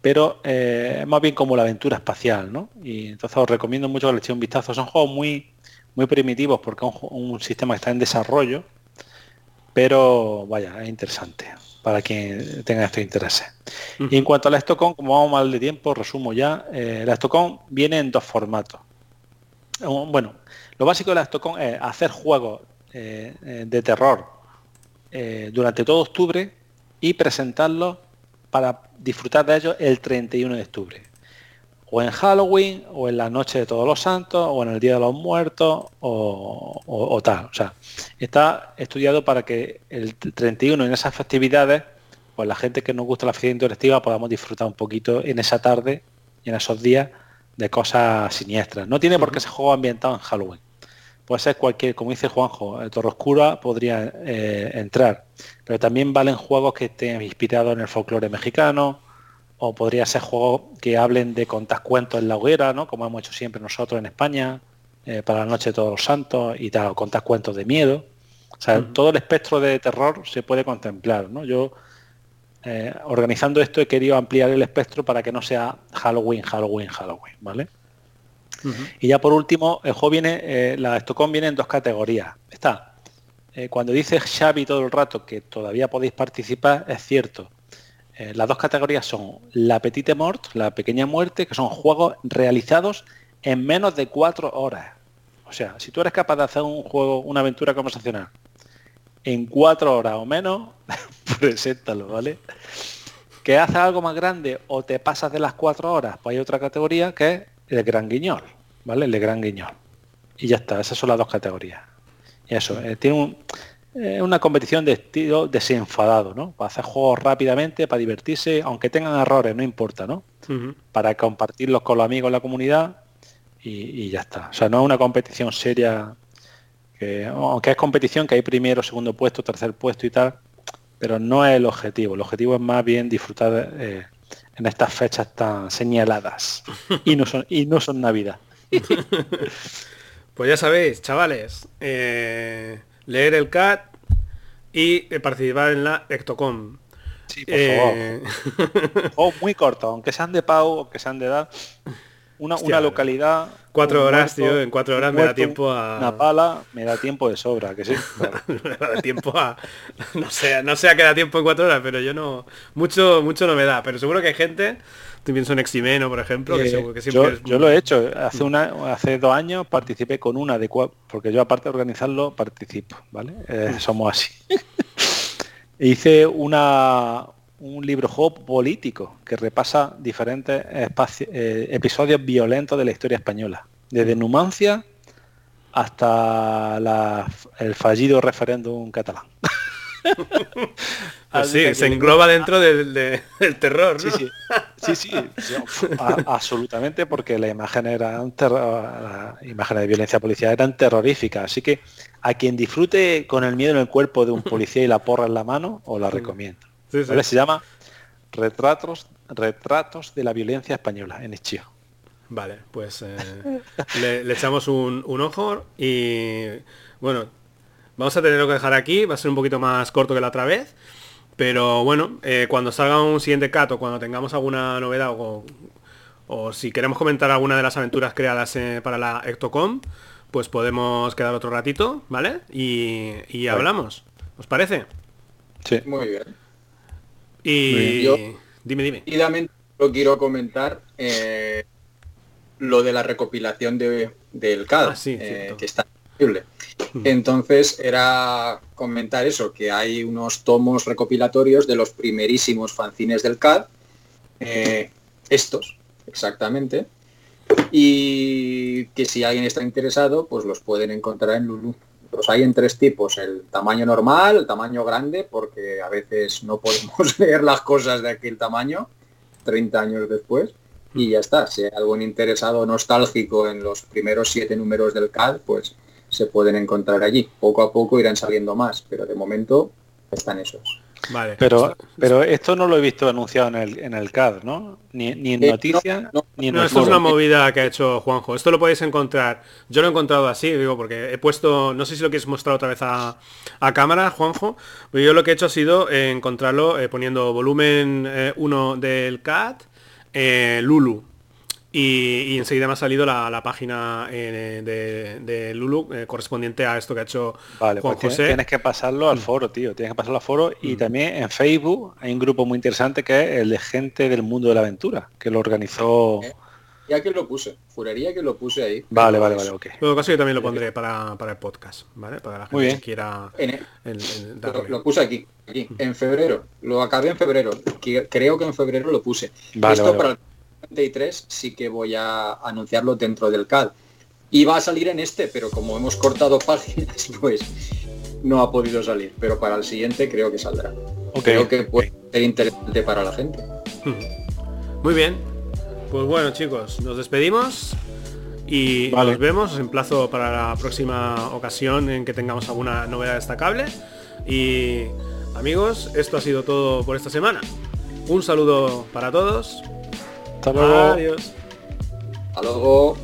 pero eh, es más bien como la aventura espacial, ¿no? Y entonces os recomiendo mucho que le echéis un vistazo. Son juegos muy, muy primitivos porque es un, sistema que está en desarrollo, pero vaya, es interesante para quien tenga estos intereses. Y en cuanto a la Stockholm, como vamos mal de tiempo, resumo ya, eh, la Stockholm viene en dos formatos. Bueno, lo básico de la Stockholm es hacer juegos eh, de terror eh, durante todo octubre y presentarlos para disfrutar de ellos el 31 de octubre. O en Halloween, o en la noche de todos los santos, o en el Día de los Muertos, o, tal. O sea, está estudiado para que el 31 en esas festividades, pues la gente que nos gusta la fiesta interactiva podamos disfrutar un poquito en esa tarde y en esos días de cosas siniestras. No tiene por qué ser juego ambientado en Halloween puede ser cualquier, como dice Juanjo, el Torre Oscura podría eh, entrar, pero también valen juegos que estén inspirados en el folclore mexicano, o podría ser juegos que hablen de contar cuentos en la hoguera, ¿no? como hemos hecho siempre nosotros en España, eh, para la noche de todos los santos, y tal, contar cuentos de miedo. O sea, todo el espectro de terror se puede contemplar, ¿no? Yo eh, organizando esto he querido ampliar el espectro para que no sea Halloween, Halloween, Halloween, ¿vale? Y ya por último, el juego viene, eh, la Stockholm viene en dos categorías. Está, eh, cuando dice Xavi todo el rato que todavía podéis participar, es cierto. las dos categorías son la Petite Mort, la pequeña muerte, que son juegos realizados en menos de cuatro horas. O sea, si tú eres capaz de hacer un juego, una aventura conversacional en cuatro horas o menos, preséntalo, ¿vale? Que haces algo más grande o te pasas de las cuatro horas, pues hay otra categoría que es el gran guiñol, ¿vale? El gran guiñol. Y ya está, esas son las dos categorías. Y eso, eh, tiene eh, una competición de estilo desenfadado, ¿no? Para hacer juegos rápidamente, para divertirse, aunque tengan errores, no importa, ¿no? Para compartirlos con los amigos en la comunidad y, y, ya está. O sea, no es una competición seria aunque es competición, que hay primero, segundo puesto, tercer puesto y tal, pero no es el objetivo. El objetivo es más bien disfrutar eh, en estas fechas tan señaladas. Y no son, y no son Navidad. pues ya sabéis, chavales, eh, leer el CAT y participar en la Ectocom. Sí, por favor. oh, muy corto, aunque sean de Pau, aunque sean de edad. Una, una localidad Cuatro horas, tío, en cuatro horas me da tiempo a... Una pala, me da tiempo de sobra, que sí. me da tiempo a... No sé, no sé a qué da tiempo en cuatro horas, pero yo no... Mucho, mucho no me da, pero seguro que hay gente... Tú piensas en Eximeno, por ejemplo, que, eh, yo, yo, lo he hecho. Hace una, hace dos años participé con una de porque yo aparte de organizarlo participo, ¿vale? Eh, somos así. Hice una, un libro juego político que repasa diferentes eh, episodios violentos de la historia española, desde Numancia hasta el fallido referéndum catalán. Así, pues se engloba dentro del, terror, ¿no? Sí, sí, sí, absolutamente, porque la imagen era la imagen de violencia policial eran terroríficas. Así que a quien disfrute con el miedo en el cuerpo de un policía y la porra en la mano, os la recomiendo. Se llama Retratos, Retratos de la Violencia Española en Echío. Vale, pues eh, le, echamos un, ojo y bueno, vamos a tenerlo que dejar aquí, va a ser un poquito más corto que la otra vez, pero bueno, eh, cuando salga un siguiente cat o cuando tengamos alguna novedad o, si queremos comentar alguna de las aventuras creadas eh, para la Ectocom, pues podemos quedar otro ratito, ¿vale? Y, y hablamos. ¿Os parece? Sí. Muy bien. Y dime, dime. Rápidamente lo quiero comentar eh, lo de la recopilación de, del CAD, ah, eh, que está increíble. Entonces era comentar eso, que hay unos tomos recopilatorios de los primerísimos fanzines del CAD, eh, estos, exactamente, y que si alguien está interesado, pues los pueden encontrar en Lulu. Los hay en tres tipos, el tamaño normal, el tamaño grande, porque a veces no podemos leer las cosas de aquel tamaño, 30 años después, y ya está. Si hay algún interesado nostálgico en los primeros siete números del CAD, pues se pueden encontrar allí. Poco a poco irán saliendo más, pero de momento están esos. Vale. Pero, pero esto no lo he visto anunciado en el, en el CAD, ¿no? Ni, en eh, noticias, ni en no, esto es una movida que ha hecho Juanjo. Esto lo podéis encontrar. Yo lo he encontrado así, digo, porque he puesto, no sé si lo quieres mostrar otra vez a, cámara, Juanjo, pero yo lo que he hecho ha sido encontrarlo eh, poniendo volumen 1 eh, del CAD, Lulu, y, enseguida me ha salido la, página eh, de, Lulu eh, correspondiente a esto que ha hecho vale, Juan pues José. Tienes que pasarlo al mm. foro, tío. Tienes que pasarlo al foro. Y mm. también en Facebook hay un grupo muy interesante que es el de gente del mundo de la aventura, que lo organizó. Eh, ya que lo puse, juraría que lo puse ahí. Vale, vale, vale, ok. En todo caso yo también lo pondré para, el podcast, ¿vale? Para la gente que quiera lo, puse aquí, aquí, en febrero. Lo acabé en febrero. Creo que en febrero lo puse. Esto para 33 sí que voy a anunciarlo dentro del CAD. Y va a salir en este, pero como hemos cortado páginas, pues no ha podido salir. Pero para el siguiente creo que saldrá. Creo que puede ser interesante para la gente. Muy bien. Pues bueno chicos, nos despedimos y nos vemos. Os emplazo para la próxima ocasión en que tengamos alguna novedad destacable. Y amigos, esto ha sido todo por esta semana. Un saludo para todos hasta luego. Adiós. Hasta luego.